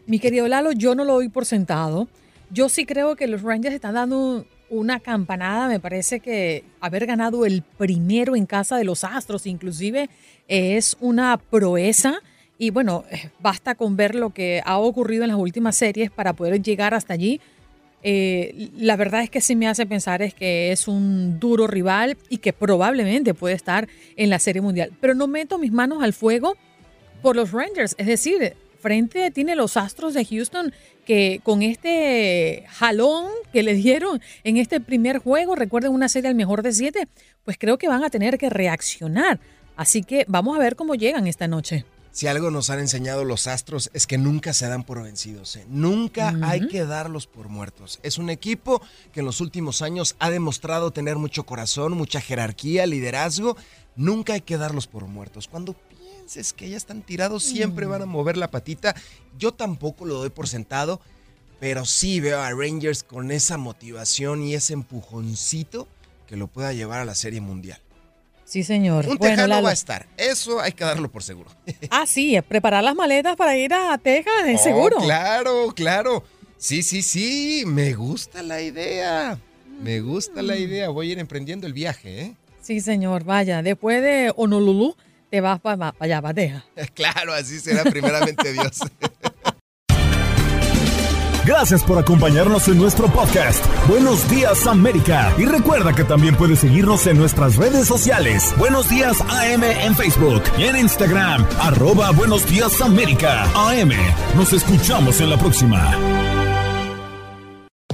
Mi querido Lalo, yo no lo doy por sentado. Yo sí creo que los Rangers están dando una campanada. Me parece que haber ganado el primero en casa de los Astros, inclusive, es una proeza. Y bueno, eh, basta con ver lo que ha ocurrido en las últimas series para poder llegar hasta allí. Eh, la verdad es que sí me hace pensar es que es un duro rival y que probablemente puede estar en la Serie Mundial. Pero no meto mis manos al fuego por los Rangers. Es decir, frente tiene los Astros de Houston que con este jalón que le dieron en este primer juego, recuerden una serie al mejor de siete, pues creo que van a tener que reaccionar. Así que vamos a ver cómo llegan esta noche.
Si algo nos han enseñado los astros es que nunca se dan por vencidos. ¿eh? Nunca hay que darlos por muertos. Es un equipo que en los últimos años ha demostrado tener mucho corazón, mucha jerarquía, liderazgo. Nunca hay que darlos por muertos. Cuando pienses que ya están tirados, siempre van a
Mm.
mover la patita. Yo tampoco lo doy por sentado, pero sí veo a Rangers con esa motivación y ese empujoncito que lo pueda llevar a la Serie Mundial.
Sí, señor.
Un
Bueno,
tejano
Lalo.
va a estar. Eso hay que darlo por seguro. [laughs]
Ah, sí, preparar las maletas para ir a Texas, es
Oh,
seguro.
Claro, claro. Sí, sí, sí. Me gusta la idea. Me gusta
Mm.
la idea. Voy a ir emprendiendo el viaje, ¿eh?
Sí, señor, vaya. Después de Honolulu, te vas para allá, para Texas. [laughs]
Claro, así será primeramente Dios. [laughs]
Gracias por acompañarnos en nuestro podcast. Buenos días América. Y recuerda que también puedes seguirnos en nuestras redes sociales. Buenos días AM en Facebook y en Instagram. Arroba Buenos días América. AM. Nos escuchamos en la próxima.